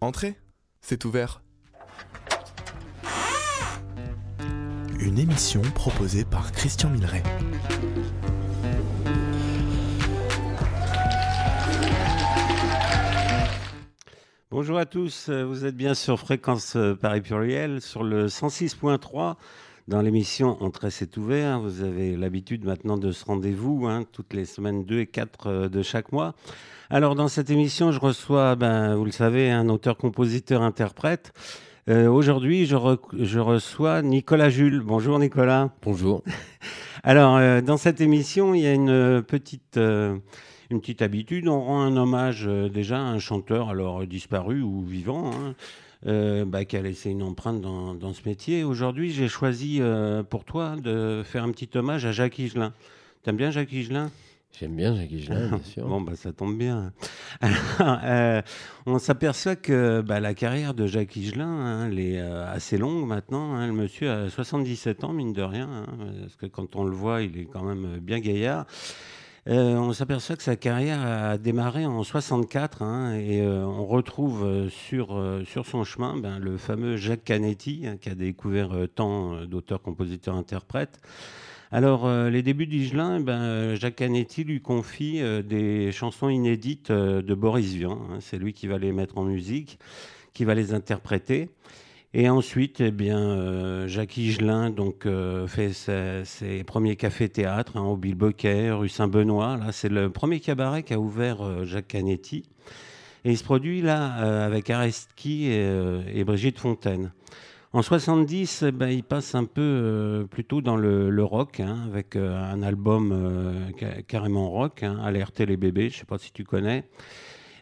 Entrez, c'est ouvert. Une émission proposée par Christian Milleret. Bonjour à tous, vous êtes bien sur Fréquence Paris Pluriel sur le 106.3 dans l'émission Entrée c'est ouvert. Vous avez l'habitude maintenant de ce rendez-vous hein, toutes les semaines 2 et 4 de chaque mois. Alors dans cette émission, je reçois, ben, vous le savez, un auteur-compositeur-interprète. Euh, Aujourd'hui, je, re je, reçois Nicolas Jules. Bonjour Nicolas. Bonjour. Alors euh, dans cette émission, il y a une petite... Euh, une petite habitude, on rend un hommage euh, déjà à un chanteur, alors disparu ou vivant, hein, euh, bah, qui a laissé une empreinte dans, dans ce métier. Aujourd'hui, j'ai choisi euh, pour toi de faire un petit hommage à Jacques Higelin. T'aimes bien Jacques Higelin? J'aime bien Jacques Higelin, bien sûr. bon, bah, ça tombe bien. Alors, euh, on s'aperçoit que bah, la carrière de Jacques Higelin, hein, elle est euh, assez longue maintenant. Hein. Le monsieur a 77 ans, mine de rien, hein, parce que quand on le voit, il est quand même bien gaillard. Euh, on s'aperçoit que sa carrière a démarré en 64 hein, et euh, on retrouve euh, sur, son chemin ben, le fameux Jacques Canetti hein, qui a découvert tant d'auteurs, compositeurs, interprètes. Alors, les débuts d'Igelin, ben, Jacques Canetti lui confie des chansons inédites de Boris Vian. Hein, C'est lui qui va les mettre en musique, qui va les interpréter. Et ensuite, eh bien, euh, Jacques Higelin donc, euh, fait ses, premiers cafés-théâtres hein, au Bilboquet, rue Saint-Benoît. Là, c'est le premier cabaret qu'a ouvert euh, Jacques Canetti. Et il se produit là avec Arestki et, Brigitte Fontaine. En 70, eh ben, il passe un peu plutôt dans le, le rock, hein, avec un album carrément rock, hein, Alerter les bébés, je ne sais pas si tu connais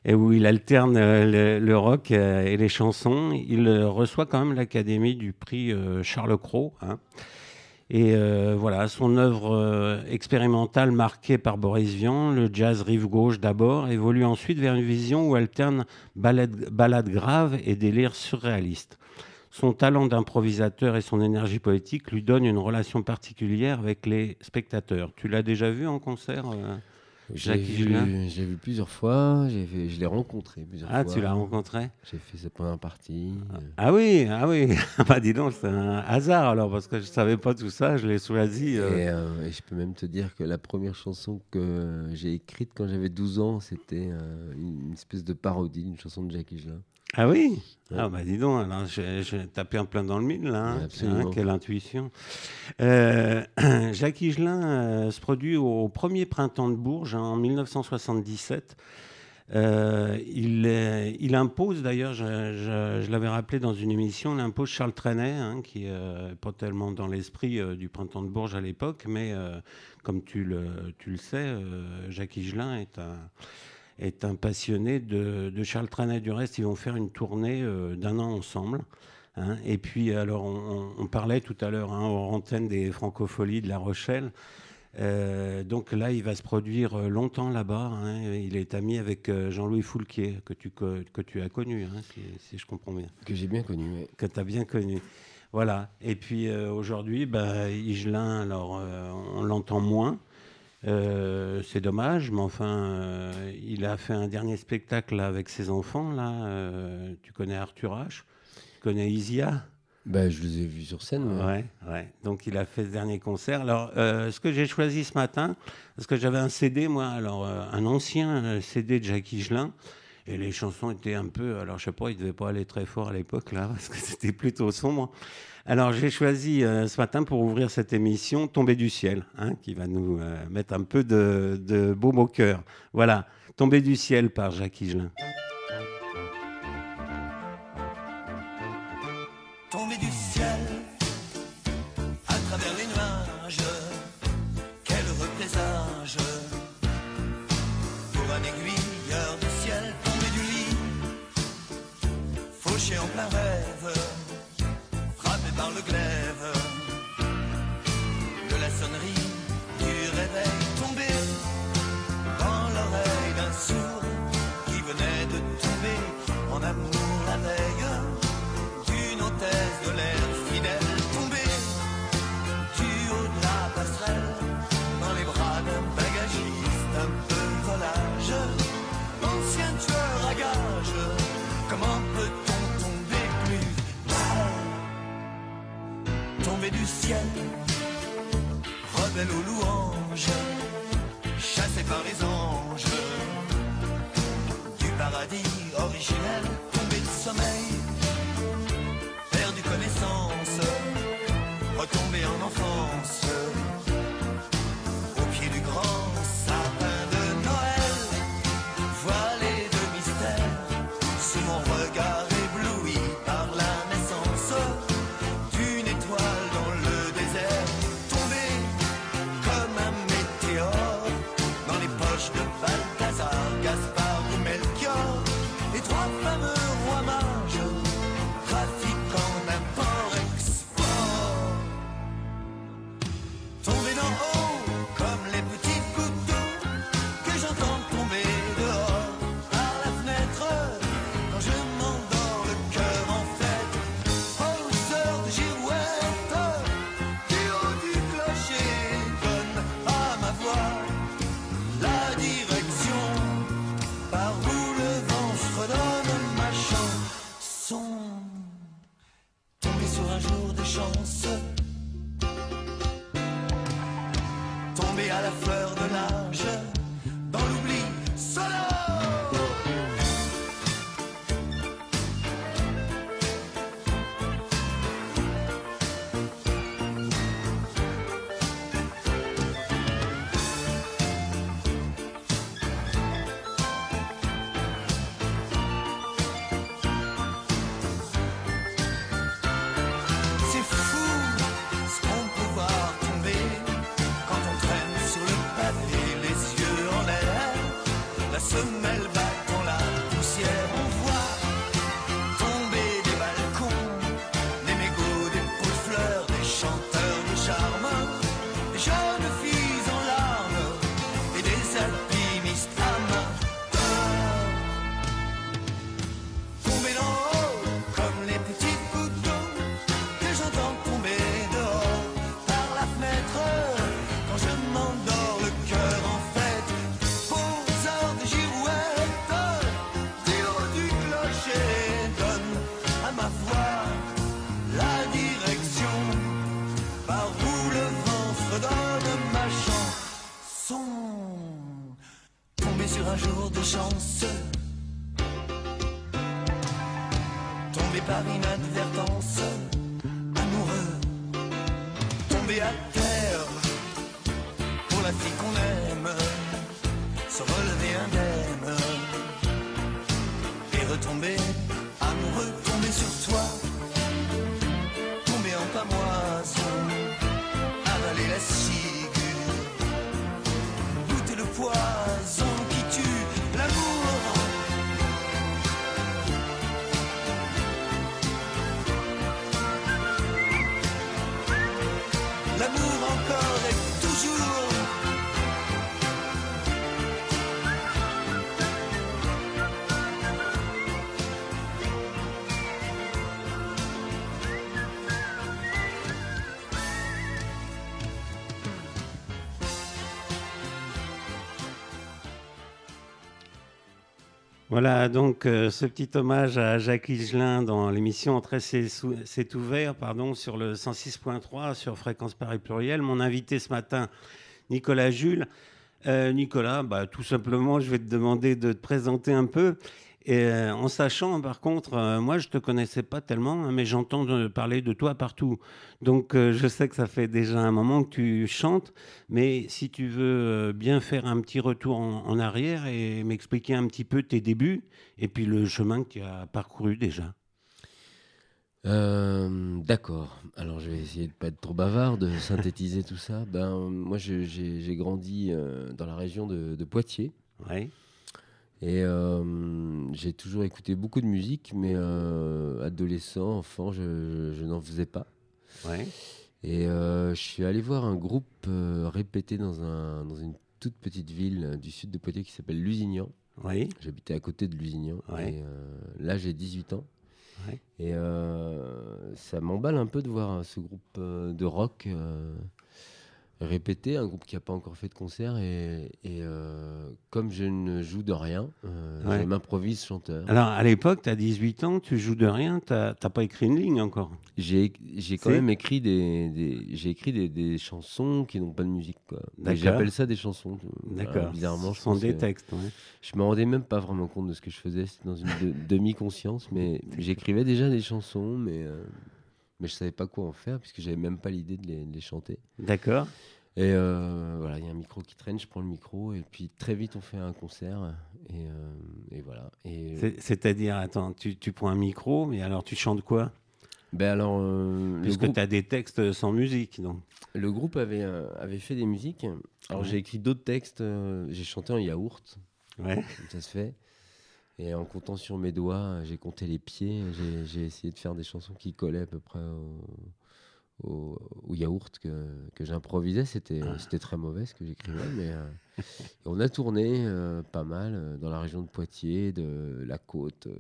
et où il alterne le, le, rock et les chansons. Il reçoit quand même l'Académie du prix Charles Cros. Hein. Et euh, voilà, son œuvre euh, expérimentale marquée par Boris Vian, le jazz rive gauche d'abord, évolue ensuite vers une vision où alterne balade, balade grave et délire surréaliste. Son talent d'improvisateur et son énergie poétique lui donnent une relation particulière avec les spectateurs. Tu l'as déjà vu en concert euh? J'ai vu, vu, plusieurs fois, je l'ai rencontré plusieurs ah, fois. Ah, tu l'as rencontré? J'ai fait sa première partie. Ah, ah oui, ah oui. bah dis donc, c'est un hasard alors, parce que je savais pas tout ça, je l'ai choisi. Euh... Et, euh, et, je peux même te dire que la première chanson que j'ai écrite quand j'avais 12 ans, c'était euh, une espèce de parodie d'une chanson de Jacques Higelin. Ah oui Ah bah dis donc, alors j'ai tapé un plein dans le mille là, hein. hein, quelle intuition. Euh, Jacques Higelin euh, se produit au premier printemps de Bourges hein, en 1977. Euh, il, il, impose, d'ailleurs, je, je, je l'avais rappelé dans une émission, il impose Charles Trenet, hein, qui n'est euh, pas tellement dans l'esprit euh, du printemps de Bourges à l'époque, mais comme tu le, tu le sais, Jacques Higelin est un est un passionné de, de, Charles Trenet. Du reste, ils vont faire une tournée euh, d'un an ensemble. Hein. Et puis, alors, on, on parlait tout à l'heure, hein, en antenne des francopholies de La Rochelle. Euh, donc là, il va se produire longtemps là-bas. Hein. Il est ami avec euh, Jean-Louis Foulquier, que tu, que, que tu as connu, hein, si, si, je comprends bien. Que j'ai bien connu, oui. Que tu as bien connu. Voilà. Et puis euh, aujourd'hui, bah, Igelin, alors, on l'entend moins. Euh, c'est dommage, mais enfin, euh, il a fait un dernier spectacle là, avec ses enfants. Là, euh, tu connais Arthur H, tu connais Isia? Ben, Je les ai vus sur scène. Ouais, ouais. Donc il a fait ce dernier concert. Alors, ce que j'ai choisi ce matin, parce que j'avais un CD, moi, alors un ancien CD de Jacques Higelin. Et les chansons étaient un peu, alors je sais pas, ils devaient pas aller très fort à l'époque là, parce que c'était plutôt sombre. Alors j'ai choisi euh, ce matin pour ouvrir cette émission Tomber du ciel, hein, qui va nous euh, mettre un peu de, de baume au cœur. Voilà, Tomber du ciel par Jacques Higelin. Voilà donc euh, ce petit hommage à Jacques Higelin dans l'émission Entrer c'est ouvert sur le 106.3 sur Fréquence Paris Pluriel. Mon invité ce matin, Nicolas Jules. Euh, Nicolas, bah, tout simplement, je vais te demander de te présenter un peu. Et, euh, en sachant, par contre, euh, moi, je te connaissais pas tellement, hein, mais j'entends de- parler de toi partout. Donc, euh, je sais que ça fait déjà un moment que tu chantes, mais si tu veux bien faire un petit retour en, en arrière et m'expliquer un petit peu tes débuts et puis le chemin que tu as parcouru déjà. D'accord. Alors, je vais essayer de pas être trop bavard, de synthétiser tout ça. Ben, moi, j'ai grandi dans la région de, de Poitiers. Ouais. Et euh, j'ai toujours écouté beaucoup de musique, mais euh, adolescent, enfant, je, je- je n'en faisais pas. Ouais. Et euh, je suis allé voir un groupe euh, répéter dans, un, dans une toute petite ville du sud de Poitiers qui s'appelle Lusignan. Oui. J'habitais à côté de Lusignan. Ouais. Et là, j'ai 18 ans. Ouais. Et ça m'emballe un peu de voir ce groupe de rock répéter, un groupe qui n'a pas encore fait de concert. Et, et, euh, comme je ne joue de rien, euh, Ouais. je m'improvise chanteur. Alors, à l'époque, tu as 18 ans, tu joues de rien, tu n'as pas écrit une ligne encore? J'ai j'ai quand même écrit des, des- j'ai écrit des, des chansons qui n'ont pas de musique. J'appelle ça des chansons. D'accord. bizarrement, je Ce sont des textes. ouais. Je me rendais même pas vraiment compte de ce que je faisais. C'était dans une de- demi-conscience, mais j'écrivais déjà des chansons, mais euh, mais je savais pas quoi en faire puisque j'avais même pas l'idée de les, de les chanter. D'accord. Et euh, voilà, il y a un micro qui traîne, je prends le micro et puis très vite on fait un concert et, euh, et voilà. Et C'est- C'est-à-dire, attends, tu, tu prends un micro, mais alors tu chantes quoi? Ben alors euh, Puisque groupe, tu as des textes sans musique. Donc. le groupe avait euh, avait fait des musiques. Alors Ouais. j'ai écrit d'autres textes. euh, j'ai chanté en yaourt, Ouais. ça se fait. Et en comptant sur mes doigts, j'ai compté les pieds. J'ai- essayé de faire des chansons qui collaient à peu près au, au, au yaourt que, que j'improvisais. C'était Ah. c'était très mauvais ce que j'écrivais. Mais euh, et on a tourné euh, pas mal euh, dans la région de Poitiers, de la côte euh,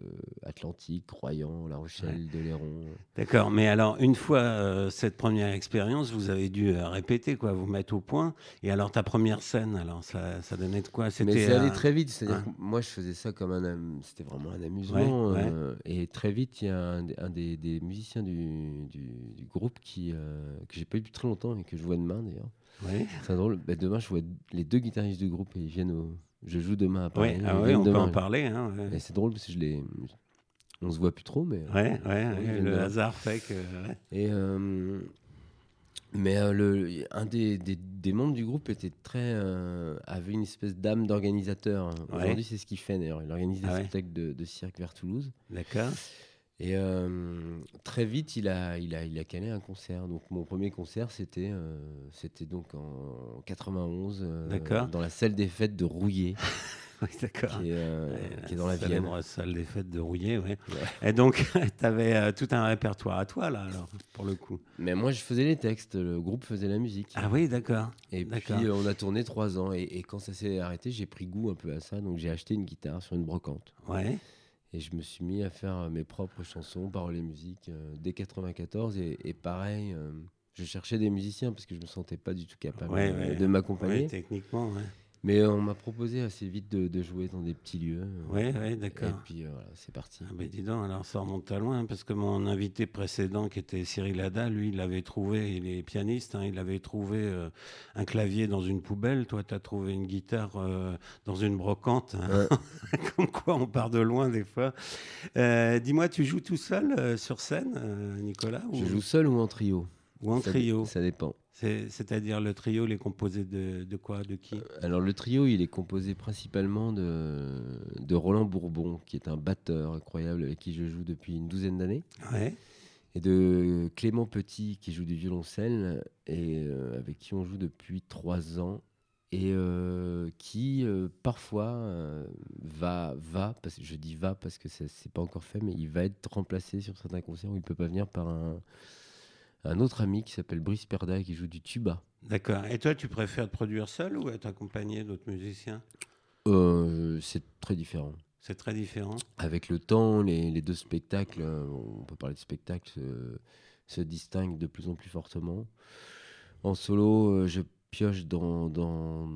atlantique, Royan, La Rochelle, Deléron. D'accord. Mais alors, une fois euh, cette première expérience, vous avez dû répéter, quoi, vous mettre au point. Et alors, ta première scène, alors, ça, ça donnait de quoi? Mais C'était. c'est allé très vite. C'est-à-dire ouais. moi, je faisais ça comme un. C'était vraiment un amusement. Ouais, ouais. et très vite, il y a un, des- un des, des musiciens du, du, du groupe qui, que j'ai pas eu depuis très longtemps et que je vois demain d'ailleurs. Ouais. C'est drôle. Bah, demain, je vois les deux guitaristes du groupe et ils viennent au. Je joue demain à Paris. Ils ah ouais, on peut demain. en parler. Hein, ouais. Et c'est drôle parce que je les. On se voit plus trop, mais. Ouais, ouais, le hasard fait que. Et euh, mais euh, le, un des, des, des membres du groupe était très euh, avait une espèce d'âme d'organisateur. Aujourd'hui, c'est ce qu'il fait d'ailleurs. Il organise des Ah spectacles de, de cirque vers Toulouse. D'accord. Et euh, très vite, il a, il, a, il a calé un concert. Donc mon premier concert, c'était euh, c'était donc en 91 euh, dans la salle des fêtes de Rouillé, Oui, d'accord. qui est, euh, Ouais, qui est dans la Vienne. célèbre salle des fêtes de Rouillé, ouais. Et donc, tu avais tout un répertoire à toi, là, alors, pour le coup. Mais moi, je faisais les textes, le groupe faisait la musique. Ah oui, d'accord. Et puis on a tourné trois ans et, et quand ça s'est arrêté, j'ai pris goût un peu à ça. Donc j'ai acheté une guitare sur une brocante Ouais. Et je me suis mis à faire euh, mes propres chansons, paroles et musique euh, dès 94 et, et pareil. euh, je cherchais des musiciens parce que je me sentais pas du tout capable Ouais, ouais. de m'accompagner. Ouais, techniquement, ouais. Mais on m'a proposé assez vite de, de jouer dans des petits lieux. euh, Ouais, ouais, Et d'accord. puis euh, voilà, c'est parti. Ah ben dis donc, alors ça remonte à loin, parce que mon invité précédent, qui était Cyril Hada, lui, il avait trouvé, il est pianiste, hein, il avait trouvé euh, un clavier dans une poubelle, toi, tu as trouvé une guitare euh, dans une brocante, hein. comme quoi on part de loin des fois. Dis-moi, tu joues tout seul sur scène, Nicolas ou, Je joue seul ou en trio? Ou en Ça- trio Ça dépend. C'est- C'est-à-dire le trio, il est composé de, de quoi, de qui? Alors le trio, il est composé principalement de, de Roland Bourbon, qui est un batteur incroyable avec qui je joue depuis une douzaine d'années, Ouais, et de Clément Petit, qui joue du violoncelle, et euh, avec qui on joue depuis trois ans, et euh, qui euh, parfois euh, va, va, parce que je dis va parce que c'est pas encore fait, mais il va être remplacé sur certains concerts où il peut pas venir par un, un autre ami qui s'appelle Brice Perda qui joue du tuba. d'accord. Et toi, tu préfères te produire seul ou être accompagné d'autres musiciens? Euh, c'est très différent. C'est très différent? avec le temps, les, les deux spectacles, euh, on peut parler de spectacles, se, se distinguent de plus en plus fortement. En solo, euh, je pioche dans, dans,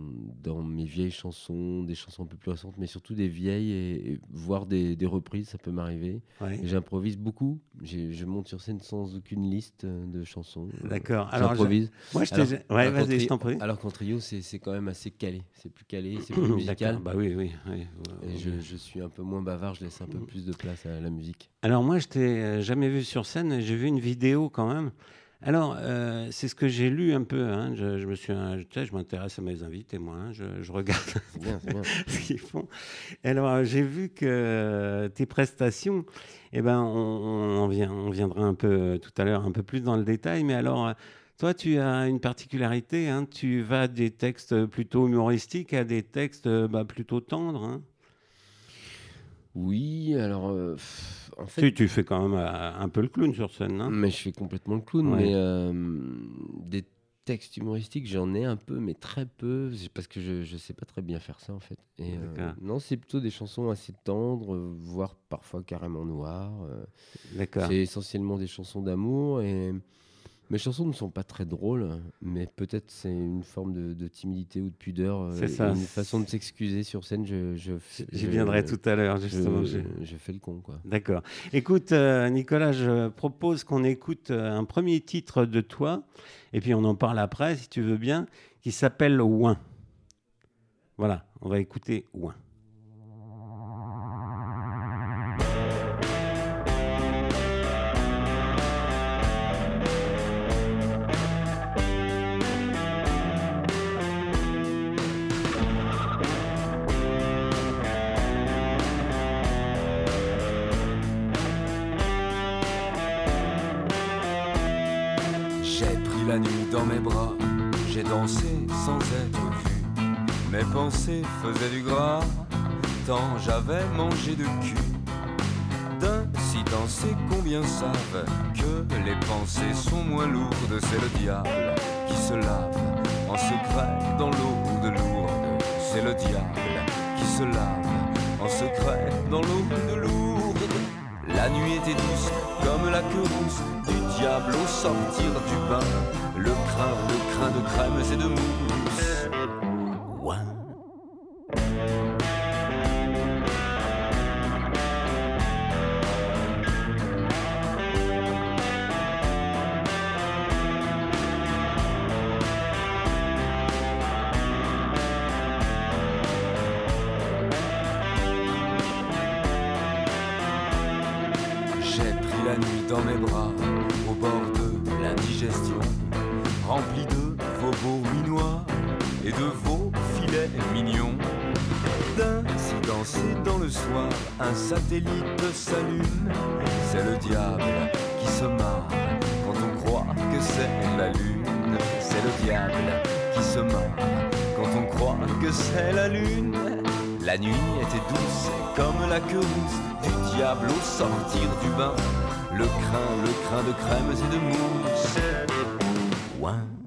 dans mes vieilles chansons, des chansons un peu plus récentes, mais surtout des vieilles, et, et voir des, des reprises, ça peut m'arriver. Ouais. J'improvise beaucoup. Je monte sur scène sans aucune liste euh, de chansons. Euh, D'accord. Alors, J'improvise. Moi, je Alors-. Ouais, alors vas-y, je t'en prie. Alors qu'en trio, c'est quand même assez calé. C'est plus calé, c'est plus musical. Bah oui, oui. oui. Et je, je suis un peu moins bavard, je laisse un peu plus de place à la musique. Alors moi, je t'ai euh, jamais vu sur scène. J'ai vu une vidéo quand même. Alors, euh, c'est ce que j'ai lu un peu. hein. Je, je me suis, euh, tu sais, je m'intéresse à mes invités, moi. hein. Je, je regarde bien, bien. ce qu'ils font. Alors, euh, j'ai vu que euh, tes prestations, eh ben, on, on, en vient, on viendra un peu euh, tout à l'heure, un peu plus dans le détail. Mais alors, euh, toi, tu as une particularité. hein. Tu vas des textes plutôt humoristiques à des textes euh, bah, plutôt tendres. Oui, alors euh, pff, en fait, Tu, tu fais quand même euh, un peu le clown sur scène, hein mais je fais complètement le clown. Ouais. Mais euh, des textes humoristiques, j'en ai un peu, mais très peu, parce que je, je sais pas très bien faire ça en fait. Et, euh, non, c'est plutôt des chansons assez tendres, voire parfois carrément noires. D'accord. C'est essentiellement des chansons d'amour et Mes chansons ne sont pas très drôles, mais peut-être c'est une forme de, de timidité ou de pudeur, euh, C'est ça. une façon de s'excuser sur scène. Je, je, J'y viendrai tout à l'heure, justement. Je, je- je fais le con, quoi. D'accord. Écoute, euh, Nicolas, je propose qu'on écoute euh, un premier titre de toi, et puis on en parle après, si tu veux bien, qui s'appelle Ouin. Voilà, on va écouter Ouin. Sans être vu. Mes pensées faisaient du gras, tant j'avais mangé de cul. D'ainsi danser, combien savent que les pensées sont moins lourdes. C'est le diable qui se lave en secret dans l'eau de Lourdes. C'est le diable qui se lave en secret dans l'eau de Lourdes. La nuit était douce comme la queue rousse du diable au sortir du bain. Le crin, le crin de crème et de mousse. Sortir du bain. Le crin, le crin de crème et de mousse. Ouin.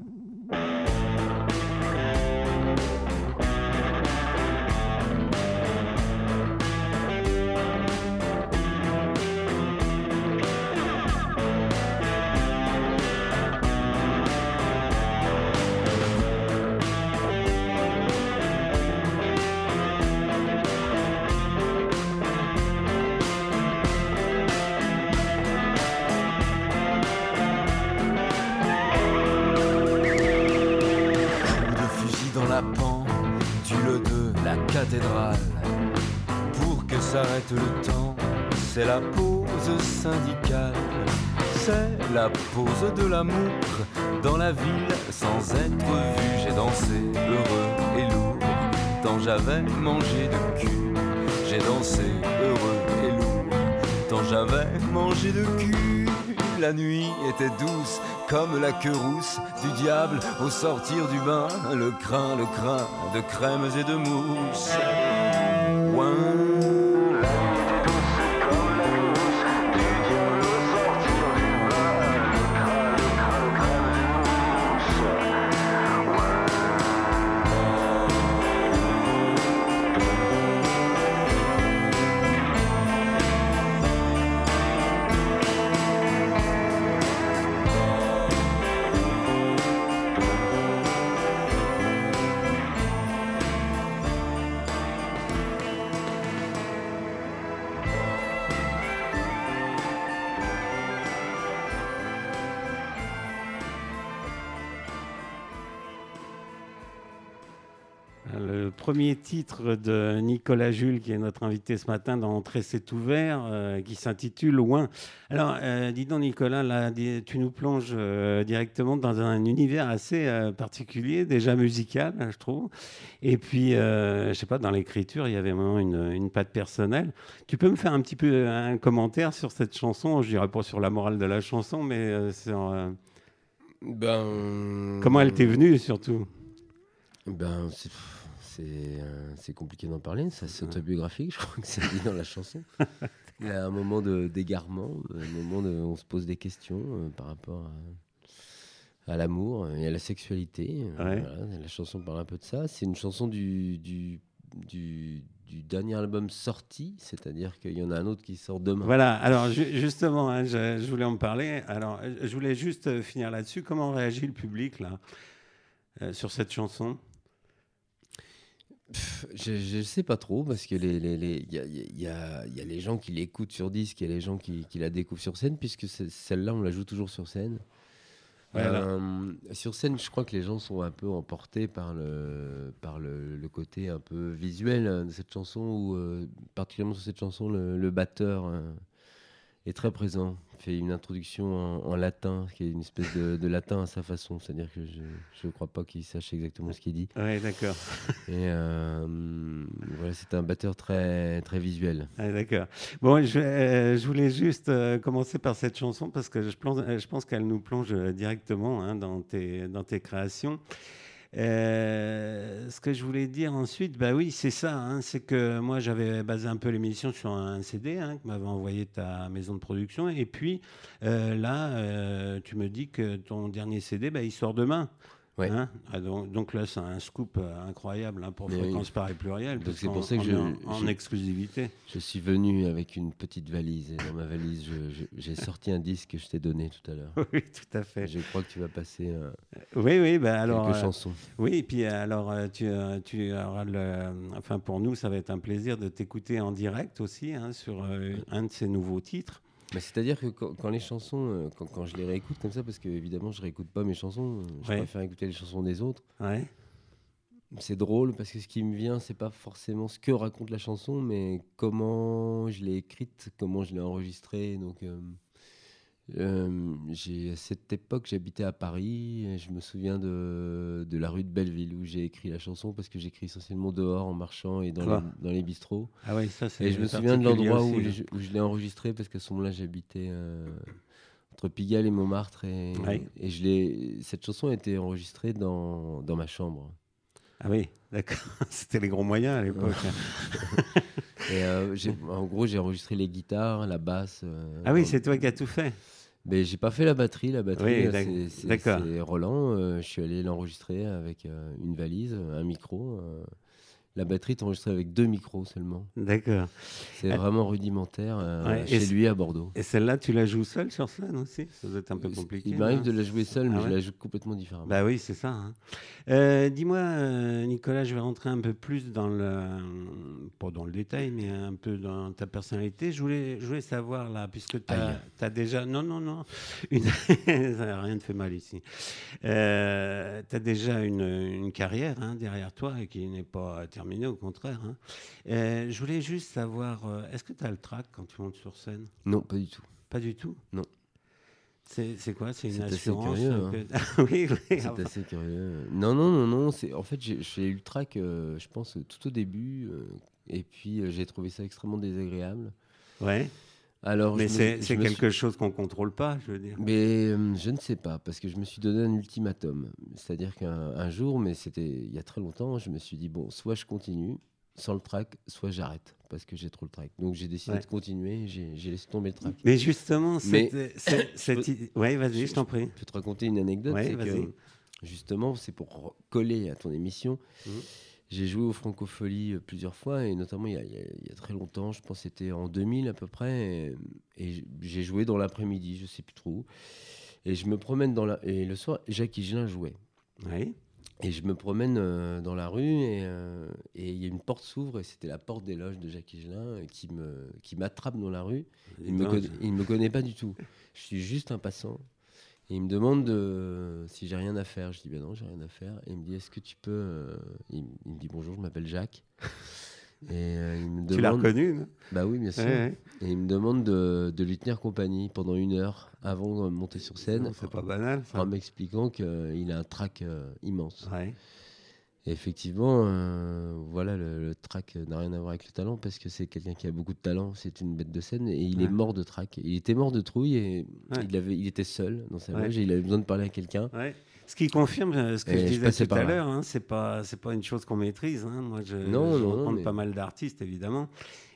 La pause de l'amour dans la ville sans être vu. J'ai dansé heureux et lourd tant j'avais mangé de cul. J'ai dansé heureux et lourd tant j'avais mangé de cul. La nuit était douce comme la queue rousse du diable au sortir du bain. Le crin, le crin de crèmes et de mousse. Premier titre de Nicolas Jules, qui est notre invité ce matin dans Entrée c'est ouvert, euh, qui s'intitule Loin. Alors, euh, dis donc Nicolas, là, tu nous plonges euh, directement dans un univers assez particulier, déjà musical, je trouve. Et puis, je sais pas, dans l'écriture, il y avait vraiment une, une patte personnelle. Tu peux me faire un petit peu un commentaire sur cette chanson? Je dirais pas sur la morale de la chanson, mais sur Ben, comment elle t'est venue surtout? Ben, c'est compliqué d'en parler. Ça, c'est autobiographique. Je crois que c'est dit dans la chanson. Il y a un moment d'égarement, un moment de, on se pose des questions euh, par rapport à, à l'amour et à la sexualité. Euh, Ouais. voilà, la chanson parle un peu de ça. C'est une chanson du, du, du, du dernier album sorti, c'est-à-dire qu'il y en a un autre qui sort demain. Voilà, alors ju- justement, hein, je, je voulais en parler. Alors, je voulais juste euh, finir là-dessus. Comment réagit le public là euh, sur cette chanson? Pff, Je ne sais pas trop parce que les- les- les- il y, a, il y a- il y a les gens qui l'écoutent sur disque et les gens qui, qui la découvrent sur scène, puisque celle-là, on la joue toujours sur scène. Voilà. Euh, sur scène, je crois que les gens sont un peu emportés par le, par le, le côté un peu visuel hein, de cette chanson, où, euh, particulièrement sur cette chanson, le, le batteur euh, est très présent. Fait une introduction en, en latin, qui est une espèce de, de latin à sa façon, c'est-à-dire que je ne crois pas qu'il sache exactement ce qu'il dit. Oui, d'accord. Et euh, voilà, c'est un batteur très, très visuel. D'accord. Bon, je, euh, je voulais juste euh, commencer par cette chanson parce que je, pense- je pense qu'elle nous plonge directement hein, dans, tes, dans tes créations. Euh, ce que je voulais dire ensuite, bah oui, c'est ça. hein, c'est que moi, j'avais basé un peu l'émission sur un CD hein, que m'avait envoyé ta maison de production. Et puis euh, là, euh, tu me dis que ton dernier CD, bah, il sort demain. Ouais. Hein Ah, donc, donc là, c'est un scoop euh, incroyable hein, pour Mais Fréquence Paris Pluriel. Donc c'est pour ça que je- en, en je- exclusivité. Je suis venu avec une petite valise et dans ma valise, j'ai sorti un disque que je t'ai donné tout à l'heure. Oui, tout à fait. Je crois que tu vas passer euh, Oui, oui, bah alors. quelques euh, chansons. oui, et puis alors tu, tu auras le. Enfin, pour nous, ça va être un plaisir de t'écouter en direct aussi hein, sur un de ces nouveaux titres. Mais c'est-à-dire que quand, quand les chansons, euh, quand, quand je les réécoute comme ça, parce que évidemment je réécoute pas mes chansons, euh, je Ouais. préfère écouter les chansons des autres. Ouais. C'est drôle parce que ce qui me vient, c'est pas forcément ce que raconte la chanson, mais comment je l'ai écrite, comment je l'ai enregistrée. Donc, euh, euh, à cette époque, j'habitais à Paris. Et je me souviens de, de la rue de Belleville où j'ai écrit la chanson parce que j'écris essentiellement dehors en marchant et dans, les, dans les bistrots. Ah ça. Et je me souviens de l'endroit où, je- où je l'ai enregistré parce qu'à ce moment-là, j'habitais euh, entre Pigalle et Montmartre. Et, Ouais. et je l'ai, cette chanson a été enregistrée dans, dans ma chambre. Ah oui, d'accord. C'était les gros moyens à l'époque. Et euh, en gros, j'ai enregistré les guitares, la basse. euh, ah oui, c'est toi qui as tout fait. Mais j'ai pas fait la batterie. La batterie, Oui, euh, c'est- Roland. euh, je suis allé l'enregistrer avec une valise, un micro. Euh. la batterie est enregistrée avec deux micros seulement. D'accord. C'est Ah. vraiment rudimentaire euh, Ouais, chez lui à Bordeaux. Et celle-là, tu la joues seule sur scène aussi? Ça doit être un peu compliqué. Il m'arrive de la jouer seule, mais Ah je ouais? la joue complètement différemment. Bah oui, c'est ça. hein. Euh, Dis-moi, euh, Nicolas, je vais rentrer un peu plus dans le, pas dans le détail, mais un peu dans ta personnalité. Je voulais, je voulais savoir là, puisque tu Aïe. as, déjà, non, non, non, une... rien de fait mal ici. tu as déjà une, une carrière hein, derrière toi et qui n'est pas au contraire. hein. Euh, je voulais juste savoir, euh, est-ce que tu as le trac quand tu montes sur scène? Non, pas du tout. Pas du tout? Non. C'est quoi? C'est une C'est assez assurance curieux, hein. Ah oui, oui. C'est enfin, assez curieux. Non, non, non, non. En fait j'ai eu le trac, euh, je pense, tout au début, euh, et puis j'ai trouvé ça extrêmement désagréable. Ouais. Alors, Mais c'est quelque chose qu'on contrôle pas, je veux dire. Mais euh, je ne sais pas, parce que je me suis donné un ultimatum. C'est-à-dire qu'un un jour, mais c'était il y a très longtemps, je me suis dit, bon, soit je continue sans le track, soit j'arrête, parce que j'ai trop le track. Donc j'ai décidé Ouais. de continuer, j'ai laissé tomber le track. Mais justement, Mais- cette, idée- Ouais, vas-y, je t'en prie. Je peux te raconter une anecdote, Ouais, que justement, c'est pour coller à ton émission. Mhm. J'ai joué au Francofolie euh, plusieurs fois, et notamment il y, a, il y très longtemps, je pense que c'était en 2000 à peu près, et, et j'ai joué dans l'après-midi, je sais plus trop. où. Et je me promène dans la... Et le soir, Jacques Higelin jouait. Oui. Et je me promène euh, dans la rue et euh, et il y a une porte s'ouvre et c'était la porte des loges de Jacques Higelin euh, qui me qui m'attrape dans la rue. Il me, conna- il me connaît pas du tout. Je suis juste un passant. Et il me demande de, si j'ai rien à faire. Je dis ben non, j'ai rien à faire. Et il me dit est-ce que tu peux. euh, il, il me dit bonjour, je m'appelle Jacques. Et euh, il me Tu l'as demande. reconnu, non? Bah oui, bien sûr. Ouais, ouais. Et il me demande de, de lui tenir compagnie pendant une heure avant de monter sur scène. C'est pas banal, ça. en m'expliquant qu'il a un trac euh, immense. Ouais. Et effectivement, euh, voilà, le, le track n'a rien à voir avec le talent parce que c'est quelqu'un qui a beaucoup de talent, c'est une bête de scène et il Ouais. est mort de track. Il était mort de trouille et Ouais. il, avait, il était seul dans sa Ouais. loge et il avait besoin de parler à quelqu'un. Ce qui confirme euh, ce que Et je disais tout à l'heure, hein, c'est pas pas une chose qu'on maîtrise. hein. Moi, je, Non, je non, rencontre mais- pas mal d'artistes évidemment,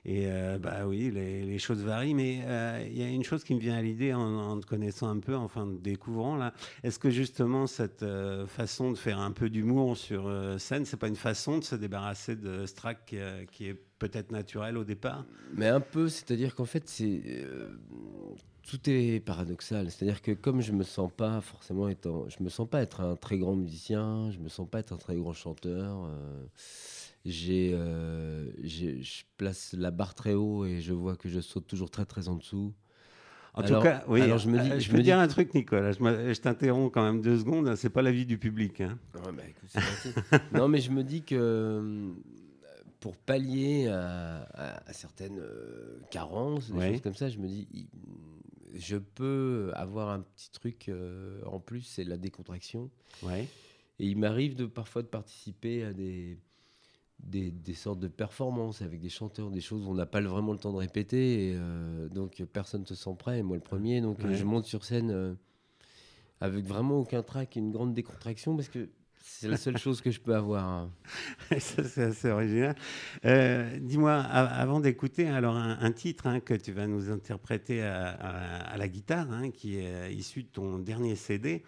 Et euh, bah oui, les, choses varient, mais euh, il y a une chose qui me vient à l'idée en, te connaissant un peu, enfin en te découvrant là. Est-ce que justement cette euh, façon de faire un peu d'humour sur euh, scène, c'est pas une façon de se débarrasser de ce trac qui, est peut-être naturel au départ? Mais un peu, c'est-à-dire qu'en fait, c'est tout est paradoxal. C'est-à-dire que comme je me sens pas forcément étant, je me sens pas être un très grand musicien, je me sens pas être un très grand chanteur. J'ai, euh, j'ai- je place la barre très haut et je vois que je saute toujours très très en dessous. En Alors- tout cas, oui. alors je me dis- euh, je je me peux dis- dire un truc, Nicolas. Je, me- je t'interromps quand même deux secondes. C'est pas l'avis du public. hein. Ouais, bah, écoute, non, mais je me dis que euh, pour pallier à, à- à certaines euh, carences, des Ouais. choses comme ça, je me dis, il- je peux avoir un petit truc euh, en plus, c'est la décontraction. Ouais. Et il m'arrive de parfois de participer à des, des, des sortes de performances avec des chanteurs, des choses où on n'a pas vraiment le temps de répéter. Et, euh, donc personne ne se sent prêt, et moi le premier. Donc euh, Ouais. je monte sur scène euh, avec vraiment aucun trac et une grande décontraction parce que c'est la seule chose que je peux avoir. hein. Ça, c'est assez original. Euh, Dis-moi, avant d'écouter alors un, un titre hein, que tu vas nous interpréter à, à- à la guitare, hein, qui est issu de ton dernier CD.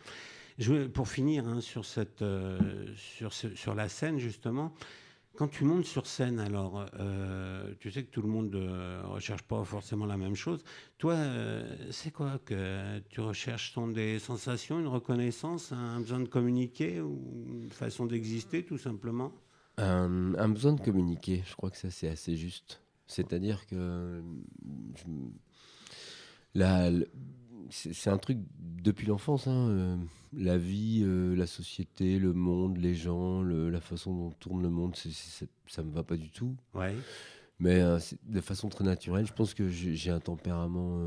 Je, pour finir hein, sur, cette, euh, sur, ce- sur la scène, justement, quand tu montes sur scène, alors, euh, tu sais que tout le monde ne recherche pas forcément la même chose. Toi, euh, c'est quoi que tu recherches? Sont des sensations, une reconnaissance, un besoin de communiquer ou une façon d'exister, tout simplement? Un, besoin de communiquer, je crois que ça c'est assez juste. C'est-à-dire que euh, la- c'est un truc depuis l'enfance. hein, euh, la vie, euh, la société, le monde, les gens, le- la façon dont tourne le monde, c'est- c'est- ça me va pas du tout. Ouais. Mais euh, de façon très naturelle, je pense que j'ai un tempérament.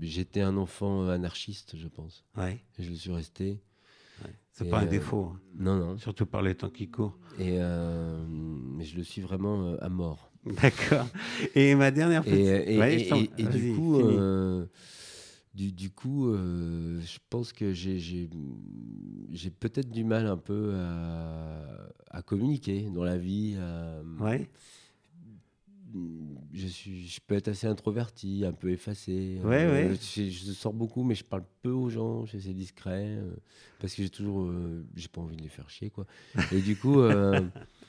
J'étais un enfant anarchiste, je pense. Ouais. Et je le suis resté. ouais. C'est pas un défaut, hein. Non, non. surtout par les temps qui courent. Et, mais je le suis vraiment à mort. D'accord. Et ma dernière petite. Et, et- Ouais, et- je t'en- et- et du coup, du, du coup euh, je pense que j'ai- peut-être du mal un peu à, à communiquer dans la vie. à- Ouais. je, suis, je peux être assez introverti, un peu effacé. Ouais, Euh, ouais. Je, je sors beaucoup, mais je parle peu aux gens. Je suis assez discret euh, parce que j'ai toujours, euh, j'ai pas envie de les faire chier, quoi. Et du coup,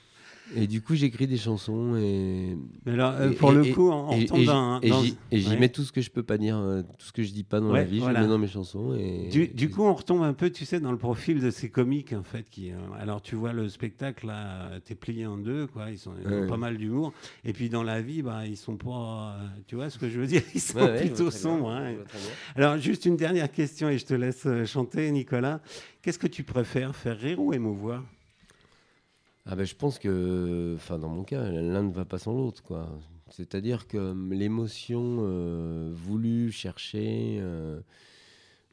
et du coup, j'écris des chansons et Mais alors, euh, pour et- le et- coup, on, on et, dans. et j'y ouais. mets tout ce que je peux pas dire, euh, tout ce que je dis pas dans Ouais, la vie, voilà. je mets dans mes chansons. Et, Du, du coup, on retombe un peu, tu sais, dans le profil de ces comiques, en fait. Qui, euh, alors, tu vois le spectacle, là, t'es plié en deux, quoi. Ils, sont, ils ont pas mal d'humour. Et puis, dans la vie, bah, ils sont pas. euh, tu vois ce que je veux dire? Ils sont plutôt sombres. hein. Alors, juste une dernière question, et je te laisse chanter, Nicolas. Qu'est-ce que tu préfères, faire rire ou émouvoir? Ah ben, je pense que, enfin, dans mon cas, l'un ne va pas sans l'autre, quoi. C'est-à-dire que l'émotion euh, voulue, cherchée, euh,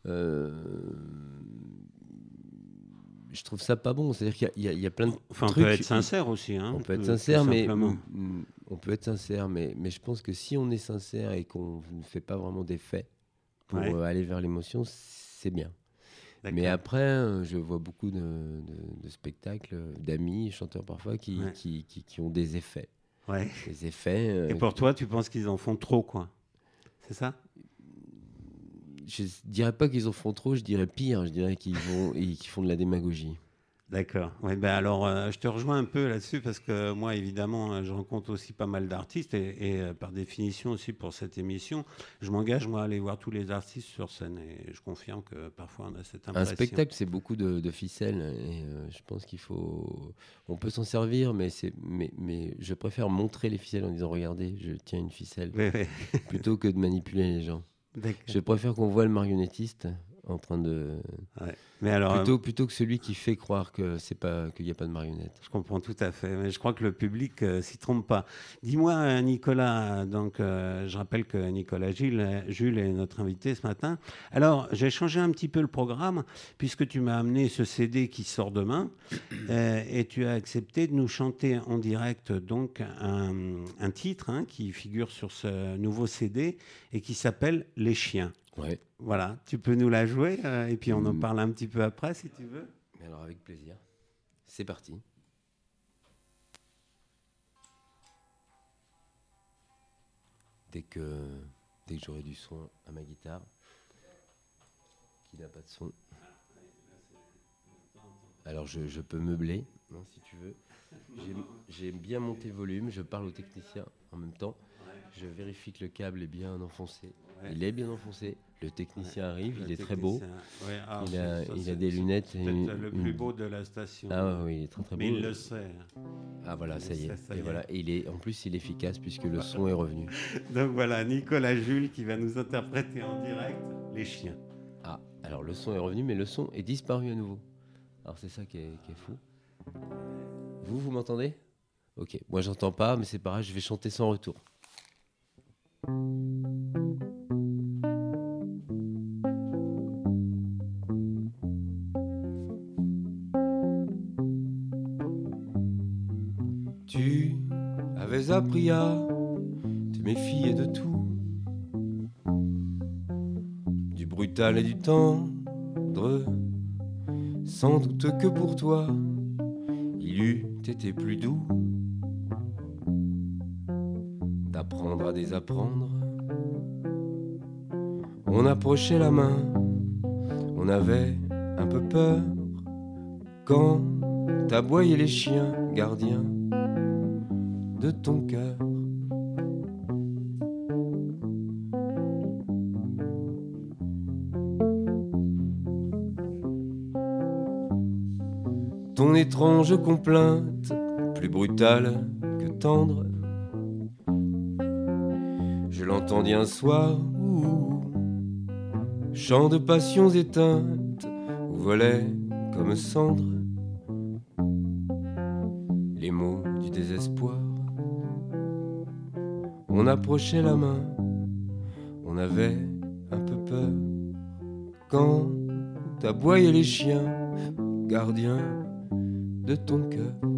euh, je trouve ça pas bon. C'est-à-dire qu'il y a- y, y plein de Enfin, on peut être sincère aussi. Hein, On peut être sincère, mais on peut être sincère, mais, mais je pense que si on est sincère et qu'on ne fait pas vraiment d'effet pour Ouais. euh, aller vers l'émotion, c'est bien. Mais après, euh, je vois beaucoup de, de- de spectacles, euh, d'amis, chanteurs parfois, qui, Ouais. qui, qui- qui ont des effets. Ouais. Des effets. euh, Et pour toi, tu penses qu'ils en font trop, quoi? C'est ça? Je dirais pas qu'ils en font trop, je dirais pire. Je dirais qu'ils font de la démagogie. D'accord. Ouais, ben alors, euh, je te rejoins un peu là-dessus parce que moi, évidemment, euh, je rencontre aussi pas mal d'artistes et, et, euh, par définition aussi pour cette émission, je m'engage moi à aller voir tous les artistes sur scène et je confirme que parfois on a cette Un impression. spectacle, c'est beaucoup de, de ficelles. Et euh, je pense qu'il faut. On peut s'en servir, mais, c'est, mais, mais je préfère montrer les ficelles en disant Regardez, je tiens une ficelle, Oui, oui. plutôt que de manipuler les gens. Je préfère qu'on voit le marionnettiste en train de. Mais alors, euh, Plutôt, plutôt que celui qui fait croire que c'est pas qu'il n'y a pas de marionnette. Je comprends tout à fait, mais je crois que le public euh, s'y trompe pas. Dis-moi, euh, Nicolas, donc euh, je rappelle que Nicolas Gilles, Jules est notre invité ce matin. Alors, j'ai changé un petit peu le programme, puisque tu m'as amené ce CD qui sort demain, et tu as accepté de nous chanter en direct donc un, un titre hein, qui figure sur ce nouveau CD et qui s'appelle Les Chiens. Ouais. Voilà, tu peux nous la jouer, euh, et puis on en Mm. parle un petit peu après, si tu veux. Mais alors avec plaisir. C'est parti. dès que, dès que j'aurai du son à ma guitare, qui n'a pas de son. Alors je, je peux meubler, hein, si tu veux. J'ai- J'ai bien monté le volume, je parle au technicien en même temps. Je vérifie que le câble est bien enfoncé. Ouais. Il est bien enfoncé. Le technicien arrive, Le il est très beau. Ouais, ah, Il a, ça, il c'est- a des lunettes. et une- le plus beau de la station. Ah oui, il est très très beau. Mais il le sait. Ah voilà, Il ça y est. ça Et y est. voilà. Et il est, en plus, il est efficace puisque le son est revenu. Donc voilà, Nicolas Jules qui va nous interpréter en direct les chiens. Ah, alors le son est revenu, mais le son est disparu à nouveau. Alors c'est ça qui est, qui est fou. Vous, vous m'entendez? Ok, moi j'entends pas, mais c'est pareil, je vais chanter sans retour. Tu avais appris à te méfier de tout, du brutal et du tendre, sans doute que pour toi, il eût été plus doux d'apprendre à désapprendre. On approchait la main, on avait un peu peur quand t'aboyaient les chiens gardiens de ton cœur. Ton étrange complainte, plus brutale que tendre. Un soir, chant de passions éteintes, où volaient comme cendres les mots du désespoir. On approchait la main, on avait un peu peur quand t'aboyaient les chiens, gardiens de ton cœur.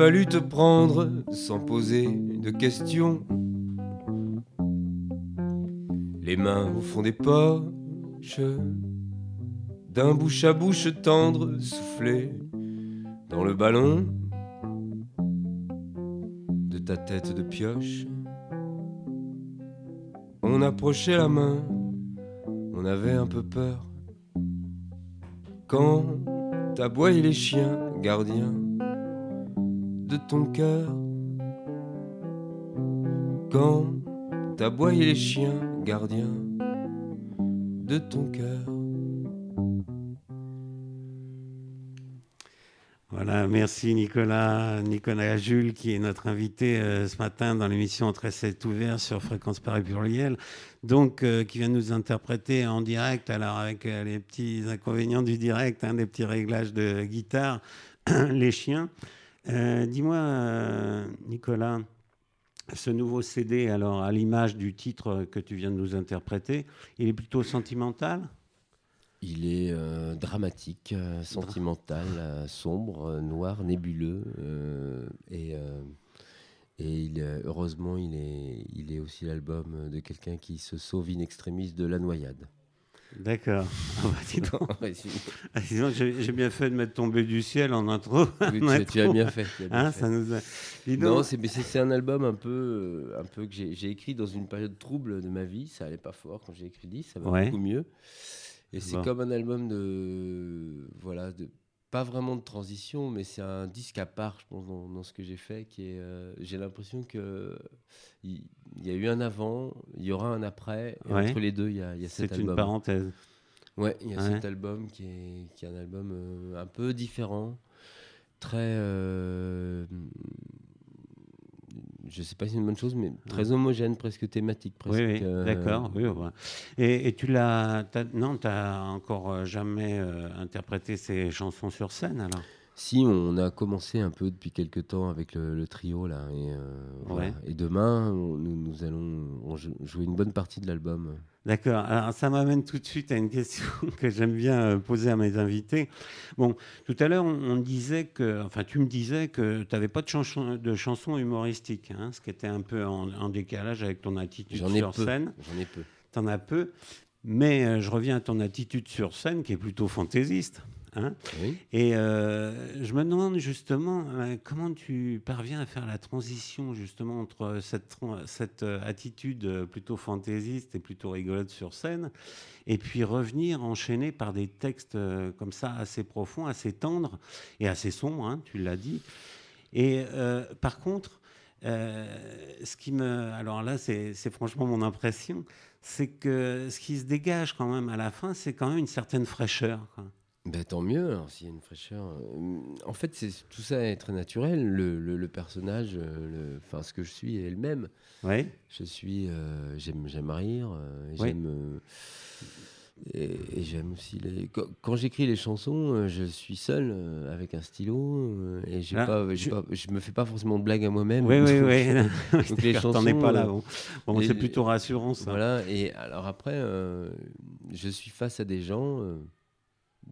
Fallu te prendre sans poser de questions Les mains au fond des poches, d'un bouche à bouche tendre, souffler dans le ballon de ta tête de pioche. On approchait la main, on avait un peu peur. Quand t'aboyaient les chiens gardiens de ton cœur. Quand t'aboyaient les chiens gardiens de ton cœur. Voilà, merci Nicolas. Nicolas Jules, qui est notre invité euh, ce matin dans l'émission Entre c'est ouvert sur Fréquence Paris. Donc, euh, qui vient nous interpréter en direct, alors avec euh, les petits inconvénients du direct, hein, des petits réglages de guitare, les chiens. Euh, Dis-moi, euh, Nicolas, ce nouveau CD, alors à l'image du titre que tu viens de nous interpréter, il est plutôt sentimental? Il est euh, dramatique, sentimental, sombre, noir, nébuleux. et et il, est- heureusement, il est, il est aussi l'album de quelqu'un qui se sauve in extremis de la noyade. D'accord. Ah bah, Ah, j'ai bien fait de mettre tomber du ciel en intro. oui, tu, tu as bien fait. tu as bien Hein, fait. ça nous a... Dis Non, donc. c'est un album un peu, euh, un peu que j'ai j'ai écrit dans une période trouble de ma vie. Ça allait pas fort quand j'ai écrit 10, ça va Ouais. beaucoup mieux. Et c'est Bon. comme un album de, voilà, de pas vraiment de transition, mais c'est un disque à part, je pense, dans, dans ce que j'ai fait. Qui est, euh, j'ai l'impression que il y, a eu un avant, il y aura un après. Et Ouais. entre les deux, il y a, y a cet C'est une album. parenthèse. Ouais, il y a Ouais. cet album qui est, qui est un album euh, un peu différent, très. euh, je sais pas si c'est une bonne chose, mais très homogène, presque thématique. Presque, Oui, oui, euh, d'accord. Oui, voilà. et, et tu l'as. Non, tu n'as encore euh, jamais euh, interprété ces chansons sur scène alors? Si, on a commencé un peu depuis quelques temps avec le, le trio, là. Et, euh, voilà. Ouais. et demain, on- nous, nous allons on jou- jouer une bonne partie de l'album. D'accord. Alors, ça m'amène tout de suite à une question que j'aime bien euh, poser à mes invités. Bon, tout à l'heure, on, on disait que, enfin, tu me disais que tu n'avais pas de, chanson, de chansons humoristiques, hein, ce qui était un peu en, en décalage avec ton attitude ai sur peu. scène. J'en ai peu. Tu en as peu. Mais euh, je reviens à ton attitude sur scène qui est plutôt fantaisiste. Hein. Oui. Et euh, je me demande justement euh, comment tu parviens à faire la transition justement entre cette, euh, attitude plutôt fantaisiste et plutôt rigolote sur scène, et puis revenir enchaîner par des textes comme ça assez profonds, assez tendres et assez sombres, hein, tu l'as dit. Et par contre, ce qui me, alors là, c'est c'est franchement mon impression, c'est que ce qui se dégage quand même à la fin, c'est quand même une certaine fraîcheur. quoi. Ben, tant mieux, alors s'il y a une fraîcheur. euh, En fait, c'est tout ça est très naturel. Le, le- le personnage, euh, le- enfin, ce que je suis est le même. Ouais. Je suis, euh, j'aime, j'aime rire, euh, j'aime, euh, et, et j'aime aussi les. Quand, quand j'écris les chansons, je suis seul avec un stylo et j'ai Ah, pas, je- pas- je me fais pas forcément de blagues à moi-même. Oui, oui, oui. Donc les T'en es chansons, pas là. Bon, c'est plutôt rassurant ça. Voilà. Et alors après, je suis face à des gens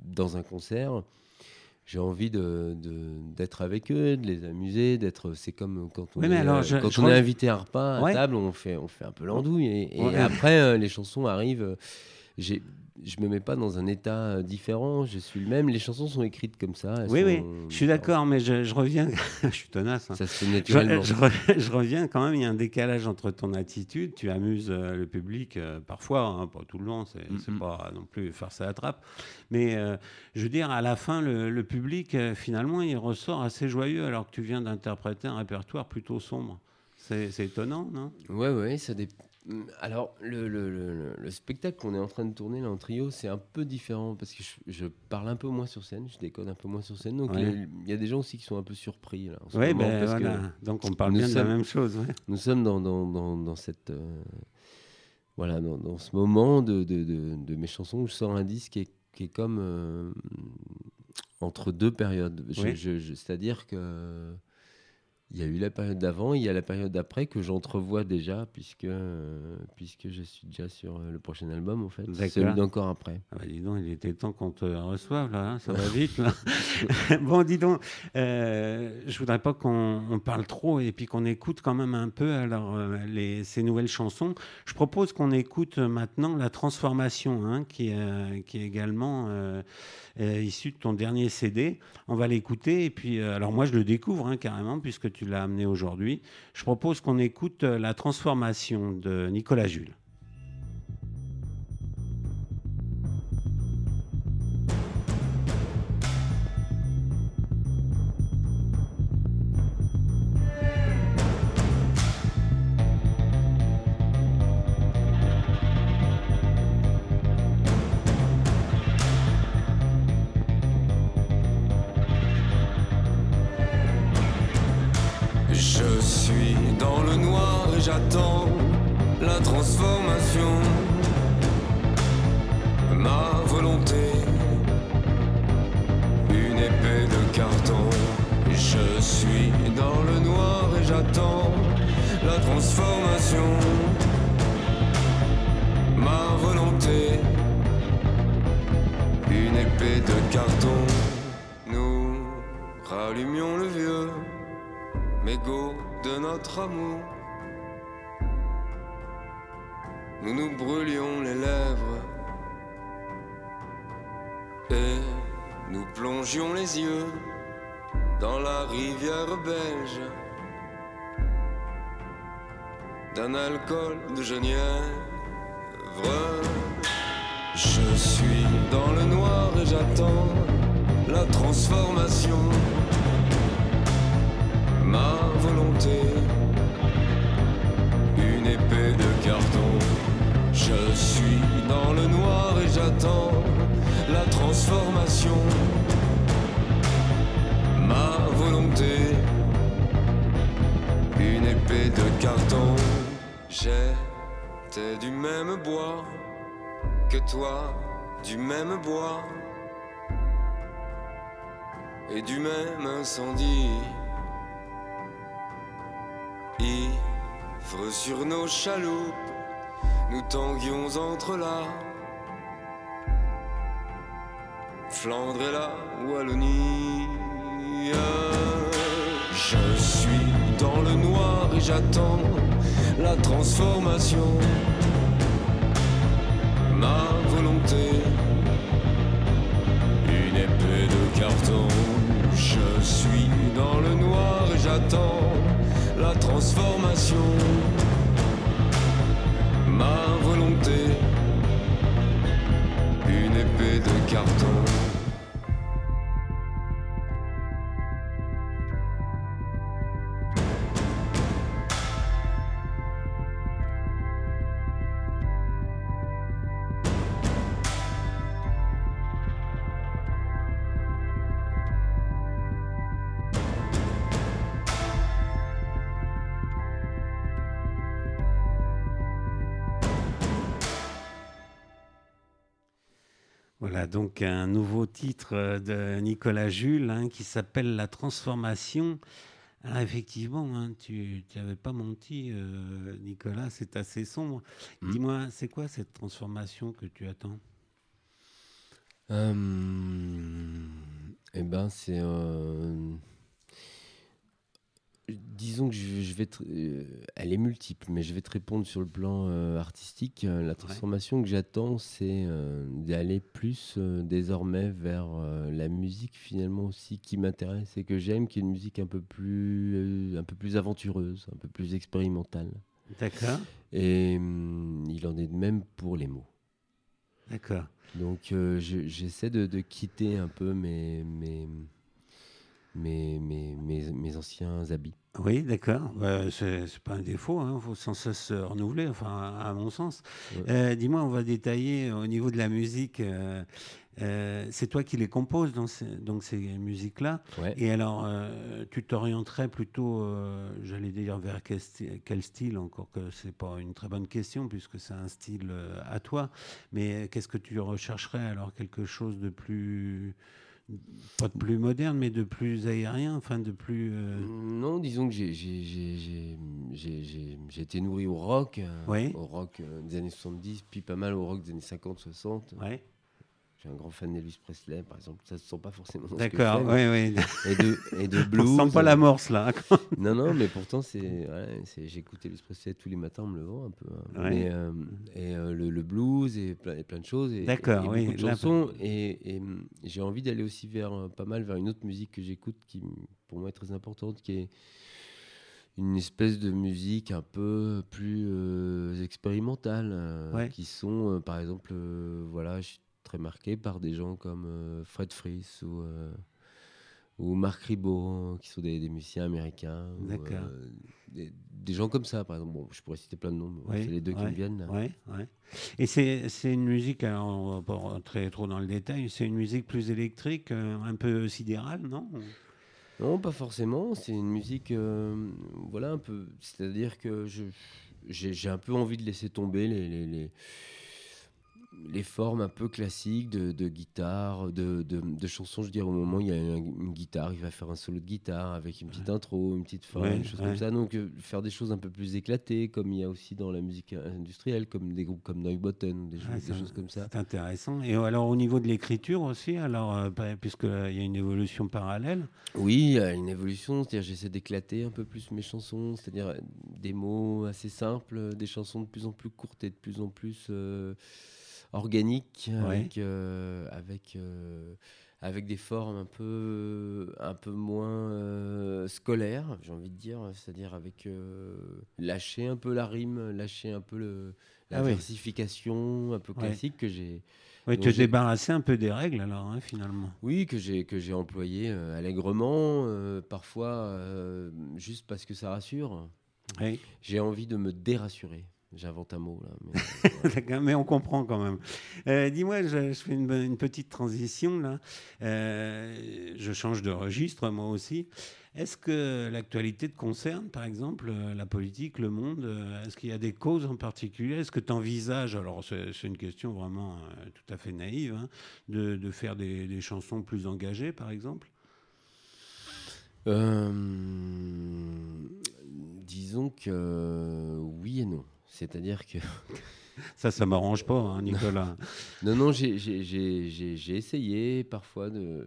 dans un concert. J'ai envie de, d'être avec eux, de les amuser, d'être. C'est comme quand on Oui, est, alors, je- quand je on re- est invité à un repas à Ouais. table, on fait, on fait un peu l'andouille. Et, et Ouais. après, euh, les chansons arrivent. euh, j'ai, je me mets pas dans un état euh, différent. Je suis le même. Les chansons sont écrites comme ça. Oui, sont oui, je suis d'accord, mais je, je reviens. je suis tenace. hein. Ça se fait naturellement. je re- je reviens quand même, il y a un décalage entre ton attitude, tu amuses euh, le public euh, parfois, hein, pas tout le long, c'est Mhm. pas non plus farce à la trappe, mais euh, je veux dire, à la fin, le, le public, euh, finalement, il ressort assez joyeux alors que tu viens d'interpréter un répertoire plutôt sombre. C'est étonnant, non? Ouais, ouais, ça dé- Mm, Alors, le, le- le- le- le spectacle qu'on est en train de tourner là en trio, c'est un peu différent parce que je, je parle un peu moins sur scène, je déconne un peu moins sur scène. Donc, Ouais. il y a des gens aussi qui sont un peu surpris là, moment, ben parce que voilà. Donc on parle bien de la même chose. ouais. nous sommes dans, dans, dans, dans cette. euh, voilà, dans, ce moment de, de, de- de mes chansons où je sors un disque qui est, qui est comme euh, entre deux périodes. Oui. C'est-à-dire que. Il y a eu la période d'avant, il y a la période d'après que j'entrevois déjà, puisque, euh, puisque je suis déjà sur euh, le prochain album, en fait. Celui d'encore après. Ah bah dis donc, il était temps qu'on te reçoive là, hein, ça va vite là. bon, dis donc, euh, je voudrais pas qu'on on parle trop et puis qu'on écoute quand même un peu alors euh, les, ces nouvelles chansons. Je propose qu'on écoute maintenant la transformation, hein, qui, qui est également euh, issue de ton dernier CD. On va l'écouter et puis euh, alors moi je le découvre hein, carrément puisque tu l'as amené aujourd'hui. Je propose qu'on écoute euh, la transformation de Nicolas Jules. Carton. Nous rallumions le vieux mégot de notre amour. Nous nous brûlions les lèvres et nous plongions les yeux dans la rivière belge d'un alcool de genièvre. Je suis dans le noir j'attends la transformation ma volonté, une épée de carton. Je suis dans le noir et j'attends la transformation, ma volonté, une épée de carton. J'étais du même bois que toi, du même bois et du même incendie. Ivres sur nos chaloupes, nous tanguions entre là. Flandre et la Wallonie. Je suis dans le noir et j'attends la transformation. Ma volonté, une épée de carton dans le noir et j'attends la transformation. Ma volonté, une épée de carton. Voilà donc un nouveau titre euh, de Nicolas Jules hein, qui s'appelle La transformation. Alors effectivement, hein, tu n'avais pas menti, euh, Nicolas, c'est assez sombre. Mm. Dis-moi, c'est quoi cette transformation que tu attends? Euh, eh ben, c'est. euh, disons que je, je vais. te- euh, elle est multiple, mais je vais te répondre sur le plan euh, artistique. Euh, La transformation que j'attends, c'est euh, d'aller plus désormais vers la musique finalement aussi qui m'intéresse et que j'aime, qui est une musique un peu plus, un peu plus aventureuse, un peu plus expérimentale. D'accord, Et hum, il en est de même pour les mots. d'accord. Donc je- j'essaie de, de quitter un peu mes, mes, mes, mes, mes- mes anciens habits. Oui, d'accord. Bah, c'est pas un défaut, il faut sans cesse se renouveler, enfin, à mon sens. Ouais. Euh, Dis-moi, on va détailler au niveau de la musique. euh, euh, c'est toi qui les composes, dans ces, donc ces musiques-là. Ouais. Et alors, tu t'orienterais plutôt, j'allais dire, vers quel style, quel style, encore que c'est pas une très bonne question, puisque c'est un style à toi. Mais qu'est-ce que tu rechercherais alors? Quelque chose de plus, pas de plus moderne, mais de plus aérien, enfin de plus. euh, Non, disons que j'ai- été nourri au rock, euh, Oui. au rock euh, des années 70, puis pas mal au rock des années 50-60. Ouais. Je suis un grand fan d'Elvis Presley, par exemple. Ça se sent pas forcément D'accord, oui, oui. Et de, et de On blues. sent pas l'amorce là. Non, non, mais pourtant, c'est, ouais, c'est, j'écoutais l'Elvis Presley tous les matins en me levant un peu. hein. Ouais. Mais, euh, et euh, le, le blues et plein, et plein de choses. Et, D'accord, et oui, beaucoup de chansons. Et, j'ai envie d'aller aussi vers euh, pas mal vers une autre musique que j'écoute qui, pour moi, est très importante, qui est une espèce de musique un peu plus euh, expérimentale, euh, Ouais. qui sont, euh, par exemple, euh, voilà, je suis très marqué par des gens comme euh, Fred Fries ou euh, ou Marc Ribot, qui sont des, des musiciens américains. ou, euh, des, des gens comme ça, par exemple. Bon, je pourrais citer plein de noms, c'est les deux qui me viennent. là. Ouais, ouais. Et c'est c'est une musique, alors on va pas rentrer trop dans le détail, c'est une musique plus électrique, un peu sidérale, non? Non, pas forcément. C'est une musique, euh, voilà, un peu. C'est-à-dire que je, j'ai, j'ai un peu envie de laisser tomber les, les, les, les formes un peu classiques de, de guitare, de, de, de chansons. Je veux dire, au moment où il y a une, une guitare, il va faire un solo de guitare avec une petite intro, une petite fin, Ouais, une chose ouais. comme ça. Donc, euh, faire des choses un peu plus éclatées, comme il y a aussi dans la musique industrielle, comme des groupes comme Neubotten, des, choses- des comme ça. C'est intéressant. Et alors au niveau de l'écriture aussi, alors euh, pa- puisqu'il y a une évolution parallèle, Oui, il y a une évolution, c'est-à-dire j'essaie d'éclater un peu plus mes chansons, c'est-à-dire euh, des mots assez simples, euh, des chansons de plus en plus courtes et de plus en plus euh, organiques, Ouais. avec, euh, avec, euh, avec des formes un peu, un peu moins euh, scolaires, j'ai envie de dire, c'est-à-dire avec lâcher un peu la rime, lâcher un peu le, la Ah oui. versification un peu Ouais. classique que j'ai oui, te débarrasser un peu des règles alors hein, finalement. oui, que j'ai que j'ai employé allègrement, parfois juste parce que ça rassure. Oui. J'ai envie de me dérassurer. J'invente un mot là. mais, euh, mais on comprend quand même. Euh, Dis-moi, je, je fais une, une petite transition là. Euh, je change de registre moi aussi. Est-ce que l'actualité te concerne, par exemple, la politique, le monde Est-ce qu'il y a des causes en particulier? Est-ce que tu envisages, alors c'est c'est une question vraiment euh, tout à fait naïve, hein, de, de faire des, des chansons plus engagées, par exemple? Euh, disons que euh, oui et non. C'est-à-dire que Ça, ça m'arrange pas, hein, Nicolas. non, non, j'ai- essayé parfois de,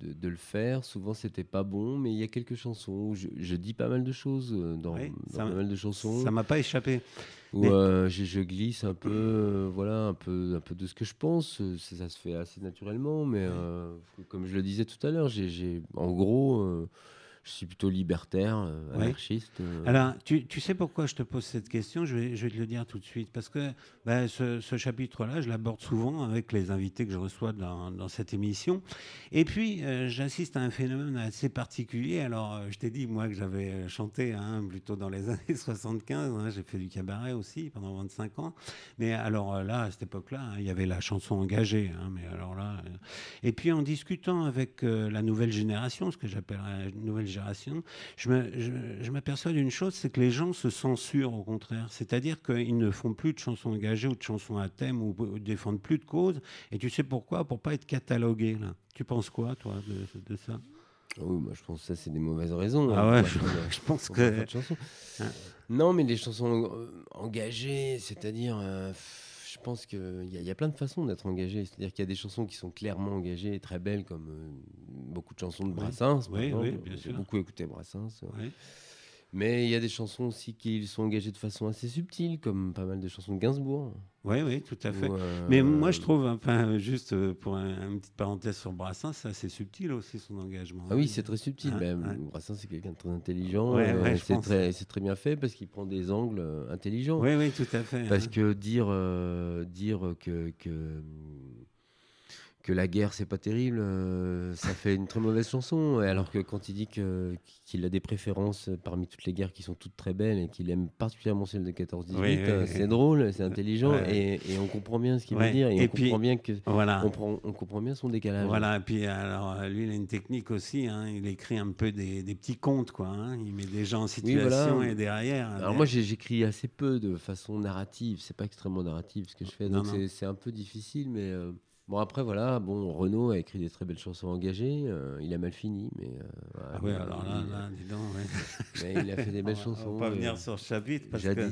de, de le faire. Souvent, c'était pas bon, mais il y a quelques chansons où je, je dis pas mal de choses euh, dans, Oui, dans pas mal de chansons. ça m'a pas échappé. où Mais- euh, je, je glisse un peu, euh, voilà, un peu, un peu de ce que je pense. Ça, ça se fait assez naturellement, mais euh, comme je le disais tout à l'heure, j'ai, j'ai- en gros, je suis plutôt libertaire, euh, Ouais. anarchiste. euh. Alors, tu, tu sais pourquoi je te pose cette question? Je vais, je vais te le dire tout de suite. Parce que bah, ce, ce chapitre-là, je l'aborde souvent avec les invités que je reçois dans, dans cette émission. Et puis, euh, j'insiste à un phénomène assez particulier. Alors, euh, je t'ai dit, moi, que j'avais chanté hein, plutôt dans les années 75. hein, J'ai fait du cabaret aussi pendant 25 ans. Mais alors là, à cette époque-là, hein, il y avait la chanson engagée. mais alors là, et puis en discutant avec la nouvelle génération, ce que j'appellerais la nouvelle génération, je me- je- je m'aperçois d'une chose, c'est que les gens se censurent au contraire. C'est-à-dire qu'ils ne font plus de chansons engagées ou de chansons à thème ou, ou défendent plus de cause. Et tu sais pourquoi? Pour pas être catalogué. Là. Tu penses quoi, toi, de, de ça? Ah Oui, moi, je pense que ça, c'est des mauvaises raisons. Ah hein, ouais, pour je, pense que. Ah. Non, mais les chansons euh, engagées, c'est-à-dire, euh, pense qu'il y, a- il y a plein de façons d'être engagé. C'est-à-dire qu'il y a des chansons qui sont clairement engagées et très belles, comme euh, beaucoup de chansons de. Brassens. Oui, oui, bien J'ai sûr. beaucoup écouté Brassens. euh. Mais il y a des chansons aussi qui sont engagées de façon assez subtile, comme pas mal de chansons de Gainsbourg. Oui, oui, tout à fait. Euh, Mais moi, je trouve, enfin, juste euh, pour un- une petite parenthèse sur Brassens, c'est assez subtil aussi son engagement. Ah oui, c'est très subtil. Ouais, Ben, ouais. Brassens, c'est quelqu'un de très intelligent. Ouais, euh, ouais, c'est très, bien fait parce qu'il prend des angles intelligents. Oui, oui, tout à fait. Parce hein. que dire, euh, dire que, que, que la guerre, c'est pas terrible, euh, ça fait une très mauvaise chanson. Et Alors que quand il dit que- qu'il a des préférences parmi toutes les guerres qui sont toutes très belles et qu'il aime particulièrement celle de 14-18, Oui, oui, oui. c'est drôle, c'est intelligent et, et on comprend bien ce qu'il veut dire et, Et on puis- comprend bien que. Voilà. On, prend- on comprend bien son décalage. Voilà, et puis alors lui, il a une technique aussi. hein, il écrit un peu des, des petits contes, quoi. hein, il met des gens en situation voilà. et derrière. Alors moi j'écris assez peu de façon narrative, c'est pas extrêmement narratif ce que je fais, donc c'est un peu difficile, mais euh, bon après voilà, bon Renaud a écrit des très belles chansons engagées, euh, il a mal fini, mais, euh, voilà, Ah il- alors là, il- là, dis donc. ouais. mais il a fait des belles On chansons. On va pas euh, venir sur ce chapitre parce que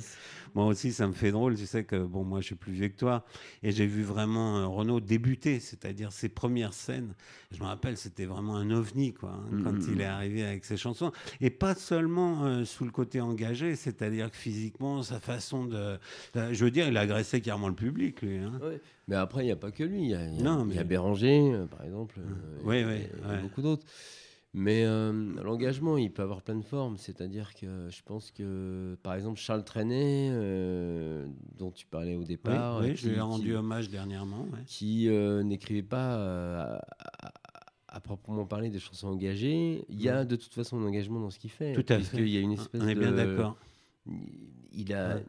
moi aussi, ça me fait drôle. Tu sais que bon, moi, je suis plus vieux que toi et j'ai vu vraiment Renaud débuter, c'est-à-dire ses premières scènes. Je me rappelle, c'était vraiment un ovni, quoi, hein, Mm, quand mm, il mm. est arrivé avec ses chansons et pas seulement euh, sous le côté engagé, c'est-à-dire que physiquement, sa façon de, de- je veux dire, il agressait carrément le public, lui. hein. Ouais. Mais après il n'y a pas que lui, il y a, il y a- Non, il y a mais- Béranger euh, par exemple, euh, Oui, et- oui, et- et ouais. beaucoup d'autres. Mais euh, l'engagement, il peut avoir plein de formes. C'est-à-dire que je pense que, par exemple, Charles Trenet, euh, dont tu parlais au Oui, départ, oui, euh, je lui ai qui- rendu qui- hommage dernièrement. ouais. qui euh, n'écrivait pas à, à- à proprement parler des chansons engagées. Il y a de toute façon un engagement dans ce qu'il fait. Tout à fait. y a une espèce On est bien d'accord. Il a, Ouais.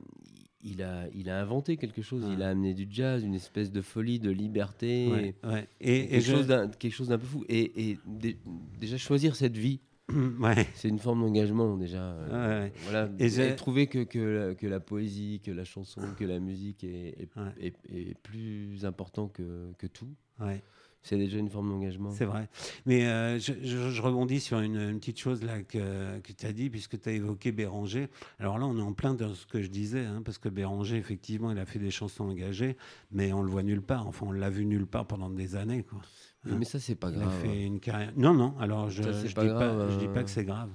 Il, a, il a inventé quelque chose. Ouais. Il a amené du jazz, une espèce de folie, de liberté. Ouais, ouais. Et, et Quelque, je- chose d'un, quelque chose d'un peu fou. Et, et dé- déjà choisir cette vie, c'est une forme d'engagement déjà. Euh. Voilà. Et j'ai- trouver que, que, la, que la poésie, que la chanson, que la musique est, est, Ouais. est- est plus important que, que tout. C'est déjà une forme d'engagement. C'est vrai. Mais euh, je, je- je rebondis sur une, une petite chose là que, que tu as dit, puisque tu as évoqué Béranger. Alors là, on est en plein dans ce que je disais, hein, parce que Béranger, effectivement, il a fait des chansons engagées, mais on le voit nulle part. Enfin, on l'a vu nulle part pendant des années. Quoi. Oui, mais ça, c'est pas Il a grave. fait une carrière. Non, non, alors je ne dis, pas grave, dis euh. que c'est grave.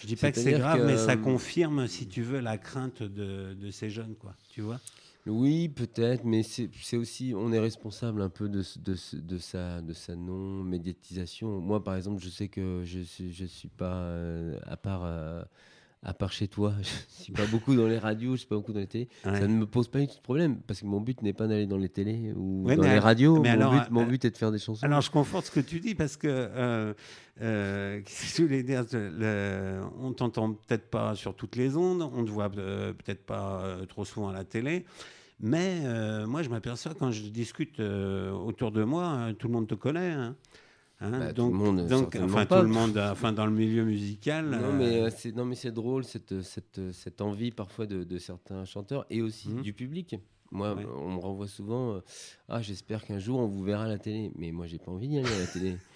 Je dis pas que c'est grave, que, mais ça euh, confirme, si tu veux, la crainte de, de ces jeunes, quoi. Tu vois? Oui, peut-être, mais c'est aussi, on est responsable un peu de, de, de sa, non-médiatisation. Moi, par exemple, je sais que je je suis pas, euh, à part, euh, à part chez toi, je suis pas beaucoup dans les radios, je suis pas beaucoup dans les télés. Ouais. Ça ne me pose pas du tout de problème, parce que mon but n'est pas d'aller dans les télés ou Ouais, dans les alors- radios. mais mon, alors, but, mon euh, but est de faire des chansons. Alors, je conforte ce que tu dis parce que, euh, euh, je voulais dire Le- On t'entend peut-être pas sur toutes les ondes, on te voit euh, peut-être pas euh, trop souvent à la télé, mais moi, je m'aperçois quand je discute autour de moi, tout le monde te connaît. hein. Hein, Bah, tout donc, le monde, donc, enfin, pas. tout le monde, enfin, dans le milieu musical. Non euh, mais, euh, c'est, non mais c'est drôle cette, cette, cette envie parfois de, de certains chanteurs et aussi Mhm. du public. Moi, Ouais. on me renvoie souvent euh, Ah, j'espère qu'un jour on vous verra à la télé. Mais moi, j'ai pas envie d'y aller à la télé.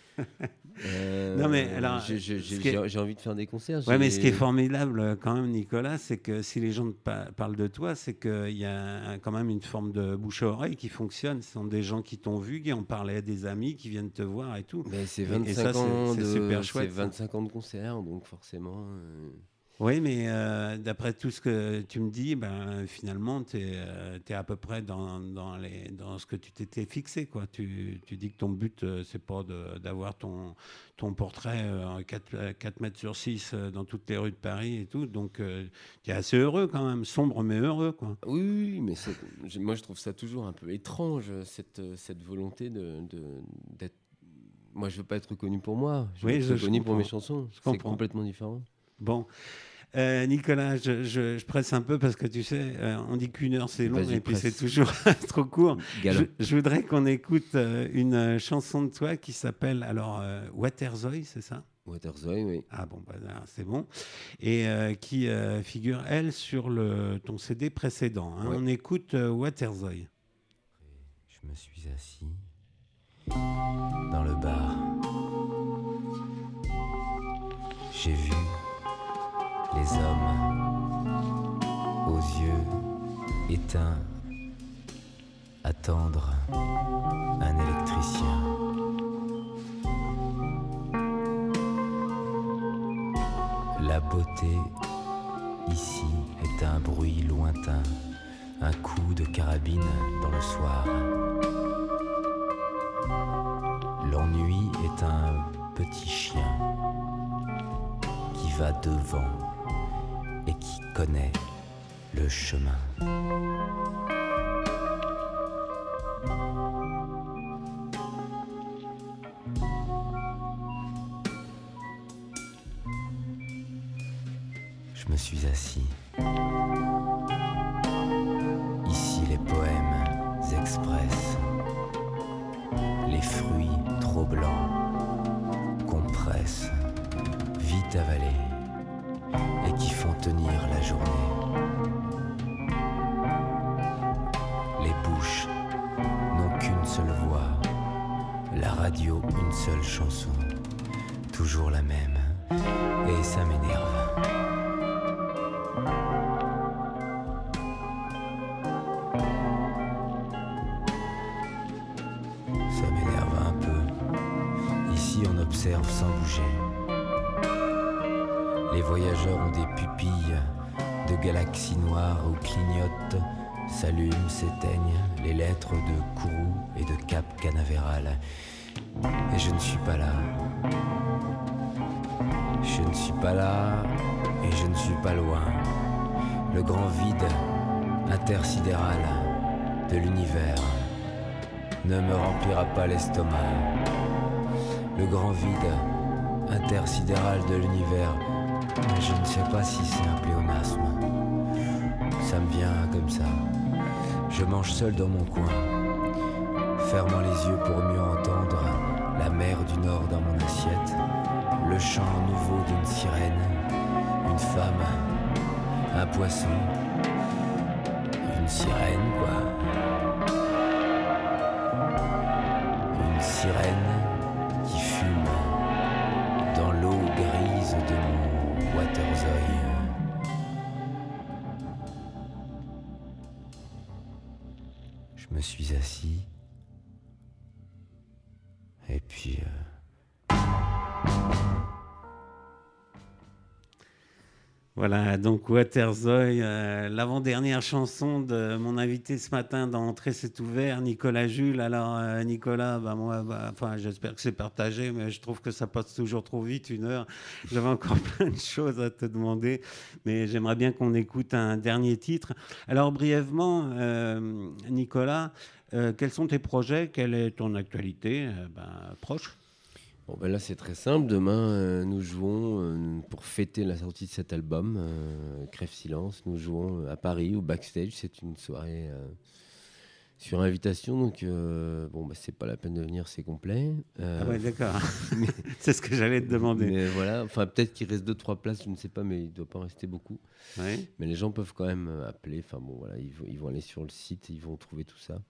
Euh, Non, mais alors, j'ai, envie de faire des concerts. Ouais, mais ce qui est formidable euh, quand même, Nicolas, c'est que si les gens pa- parlent de toi, c'est qu'il y a quand même une forme de bouche à oreille qui fonctionne. Ce sont des gens qui t'ont vu, qui ont parlé à des amis, qui viennent te voir et tout. Mais c'est Et- et 25 ça, ans de super chouette, c'est ça. 25 ans de concerts, donc forcément. euh, Oui, mais euh, d'après tout ce que tu me dis, ben, finalement, tu es, à peu près dans, dans, les, dans ce que tu t'étais fixé. Quoi. Tu, tu, dis que ton but, euh, c'est pas de- d'avoir ton, ton portrait euh, en 4, 4 mètres sur 6 euh, dans toutes les rues de Paris et tout. Donc, tu es assez heureux quand même, sombre mais heureux. Quoi. Oui, mais moi je trouve ça toujours un peu étrange, cette, euh, cette volonté de, de- d'être. Moi je veux pas être reconnu pour moi, je veux Oui, être je- je reconnu pour mes chansons. C'est complètement différent. Bon. Euh, Nicolas, je, je- je presse un peu parce que tu sais, euh, on dit qu'une heure c'est long et puis c'est toujours trop court. Galop. Je, je voudrais qu'on écoute euh, une chanson de toi qui s'appelle alors euh, Waterzoy, c'est ça? Waterzoy, oui. Ah bon, bah, c'est bon. Et euh, qui euh, figure, elle, sur le, ton CD précédent. hein. Ouais. On écoute euh, Waterzoy. Je me suis assis dans le bar. J'ai vu les hommes aux yeux éteints attendre un électricien. La beauté ici est un bruit lointain, un coup de carabine dans le soir. L'ennui est un petit chien qui va devant et qui connaît le chemin. Je me suis assis. Ici les poèmes express, les fruits trop blancs qu'on presse, vite avalés tenir la journée. Les bouches n'ont qu'une seule voix, la radio une seule chanson, toujours la même, et ça m'énerve. Ça m'énerve un peu. Ici, on observe sans bouger. Les voyageurs ont des de galaxies noires où clignotent, s'allument, s'éteignent les lettres de Kourou et de Cap Canaveral. Et je ne suis pas là. Je ne suis pas là et je ne suis pas loin. Le grand vide intersidéral de l'univers ne me remplira pas l'estomac. Le grand vide intersidéral de l'univers, je ne sais pas si c'est un pléonasme. Ça me vient comme ça. Je mange seul dans mon coin, fermant les yeux pour mieux entendre la mer du Nord dans mon assiette, le chant nouveau d'une sirène, une femme, un poisson, une sirène quoi. Une sirène me suis assis. Et puis... euh, Voilà, donc Waterzoy, euh, l'avant-dernière chanson de mon invité ce matin dans c'est ouvert, Nicolas Jules. Alors euh, Nicolas, bah, moi, bah, j'espère que c'est partagé, mais je trouve que ça passe toujours trop vite, une heure. J'avais encore plein de choses à te demander, mais j'aimerais bien qu'on écoute un dernier titre. Alors brièvement, euh, Nicolas, quels sont tes projets? Quelle est ton actualité? Ben, proche Bon, ben là, c'est très simple. Demain, euh, nous jouons, euh, pour fêter la sortie de cet album, euh, Crève Silence, nous jouons à Paris, au backstage. C'est une soirée sur invitation. Donc, bon, bah, c'est pas la peine de venir, c'est complet. Ah ouais, d'accord. c'est ce que j'allais te demander. Mais voilà, enfin, peut-être qu'il reste deux, trois places, je ne sais pas, mais il ne doit pas en rester beaucoup. Ouais. Mais les gens peuvent quand même appeler. Enfin, bon, voilà, ils, ils vont aller sur le site, ils vont trouver tout ça.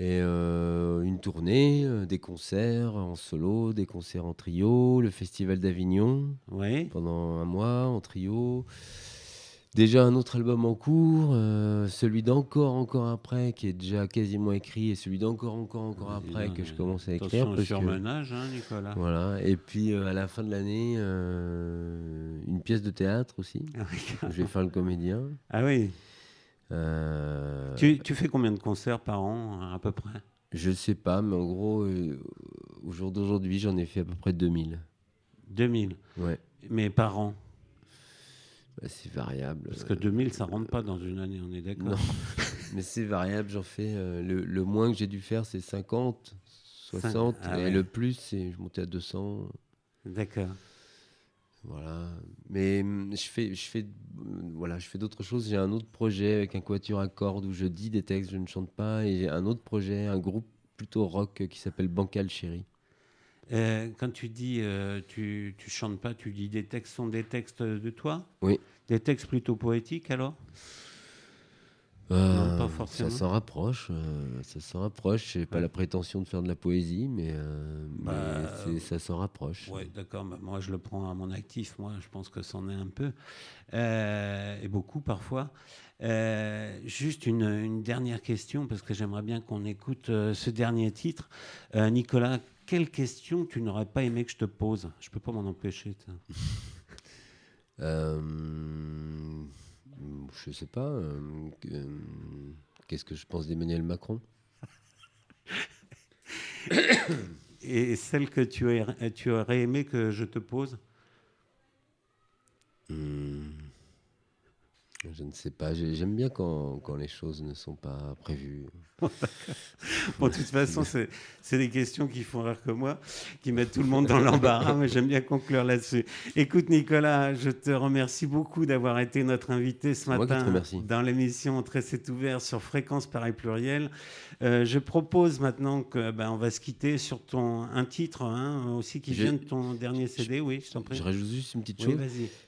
Et euh, une tournée, euh, des concerts en solo, des concerts en trio, le Festival d'Avignon Ouais. pendant un mois en trio, déjà un autre album en cours, euh, celui d'encore, encore après, qui est déjà quasiment écrit, et celui d'encore, encore, encore après, que je commence à écrire. Parce que- surmenage, hein, Nicolas. Voilà. Et puis à la fin de l'année, une pièce de théâtre aussi. Ah oui. je vais faire le comédien. Ah oui. Euh, Tu, tu fais combien de concerts par an, à peu près? Je sais pas, mais en gros, euh, au jour d'aujourd'hui, j'en ai fait à peu près 2000. 2000. Ouais, Mais par an? Bah, c'est variable. Parce que 2000, ça rentre pas dans une année, on est d'accord Non, mais c'est variable. J'en fais. euh, le, le moins que j'ai dû faire, c'est 50, 60. Ah et le plus, c'est je montais à 200. D'accord. Voilà. Mais hum, je fais, je fais, euh, voilà, je fais d'autres choses. J'ai un autre projet avec un quatuor à cordes où je dis des textes, je ne chante pas. Et j'ai un autre projet, un groupe plutôt rock qui s'appelle Bancal Chéri. Euh, quand tu dis euh, tu, tu chantes pas, tu dis des textes sont des textes de toi? Oui. Des textes plutôt poétiques alors? Euh, pas forcément. Ça s'en rapproche. euh, ça s'en rapproche. J'ai pas la prétention de faire de la poésie, mais, euh, Bah, mais ça s'en rapproche. Oui, d'accord. bah, moi, je le prends à mon actif. Moi, je pense que c'en est un peu. Euh, et beaucoup parfois. Juste une, une dernière question, parce que j'aimerais bien qu'on écoute ce dernier titre. Nicolas, quelle question tu n'aurais pas aimé que je te pose? Je peux pas m'en empêcher. je sais pas. euh, euh, Qu'est-ce que je pense d'Emmanuel Macron? Et celle que tu, aurais- tu aurais aimé que je te pose? Hmm, Je ne sais pas. J'ai- J'aime bien quand, quand les choses ne sont pas prévues. Bon, de toute façon, c'est des questions qui font rire que moi, qui mettent tout le monde dans l'embarras, mais j'aime bien conclure là-dessus. Écoute, Nicolas, je te remercie beaucoup d'avoir été notre invité ce matin dans l'émission Très c'est ouvert sur Fréquence Pareil Pluriel. Euh, je propose maintenant que ben, on va se quitter sur ton un titre hein, aussi qui Je- vient de ton dernier CD. Oui, je t'en prie. Je rajoute juste une petite Oui, chose.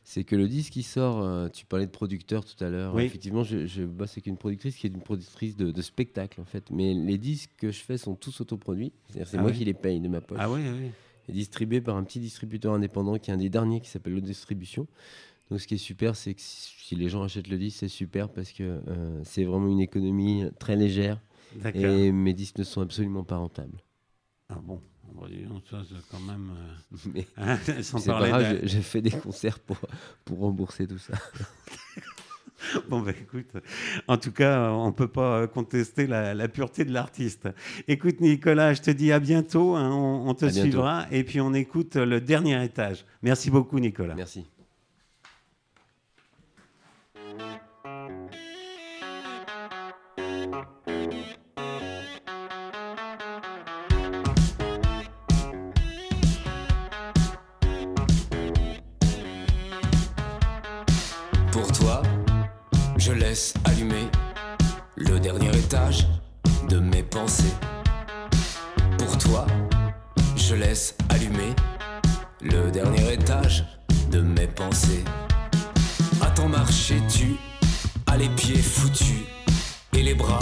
C'est que le disque qui sort, euh, tu parlais de producteur tout à l'heure. Oui. Effectivement, je, je bosse avec une productrice qui est une productrice de, de spectacle en fait. Mais les disques que je fais sont tous autoproduits. C'est-à-dire c'est Ah moi qui les paye de ma poche. Ah oui, oui. Et distribué par un petit distributeur indépendant qui est un des derniers qui s'appelle Le Distribution. Donc ce qui est super, c'est que si les gens achètent le disque, c'est super parce que euh, c'est vraiment une économie très légère et mes disques ne sont absolument pas rentables. Ah bon, dis donc, ça c'est quand même. euh, Mais hein, sans c'est pas parler grave, j'ai fait des concerts pour, pour rembourser tout ça. Bon, bah écoute, en tout cas, on ne peut pas euh, contester la, la pureté de l'artiste. Écoute, Nicolas, je te dis à bientôt. hein, on, on te À bientôt. suivra. Et puis, on écoute le dernier étage. Merci beaucoup, Nicolas. Merci. De mes pensées. Attends, marchais-tu à les pieds foutus et les bras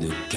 Ma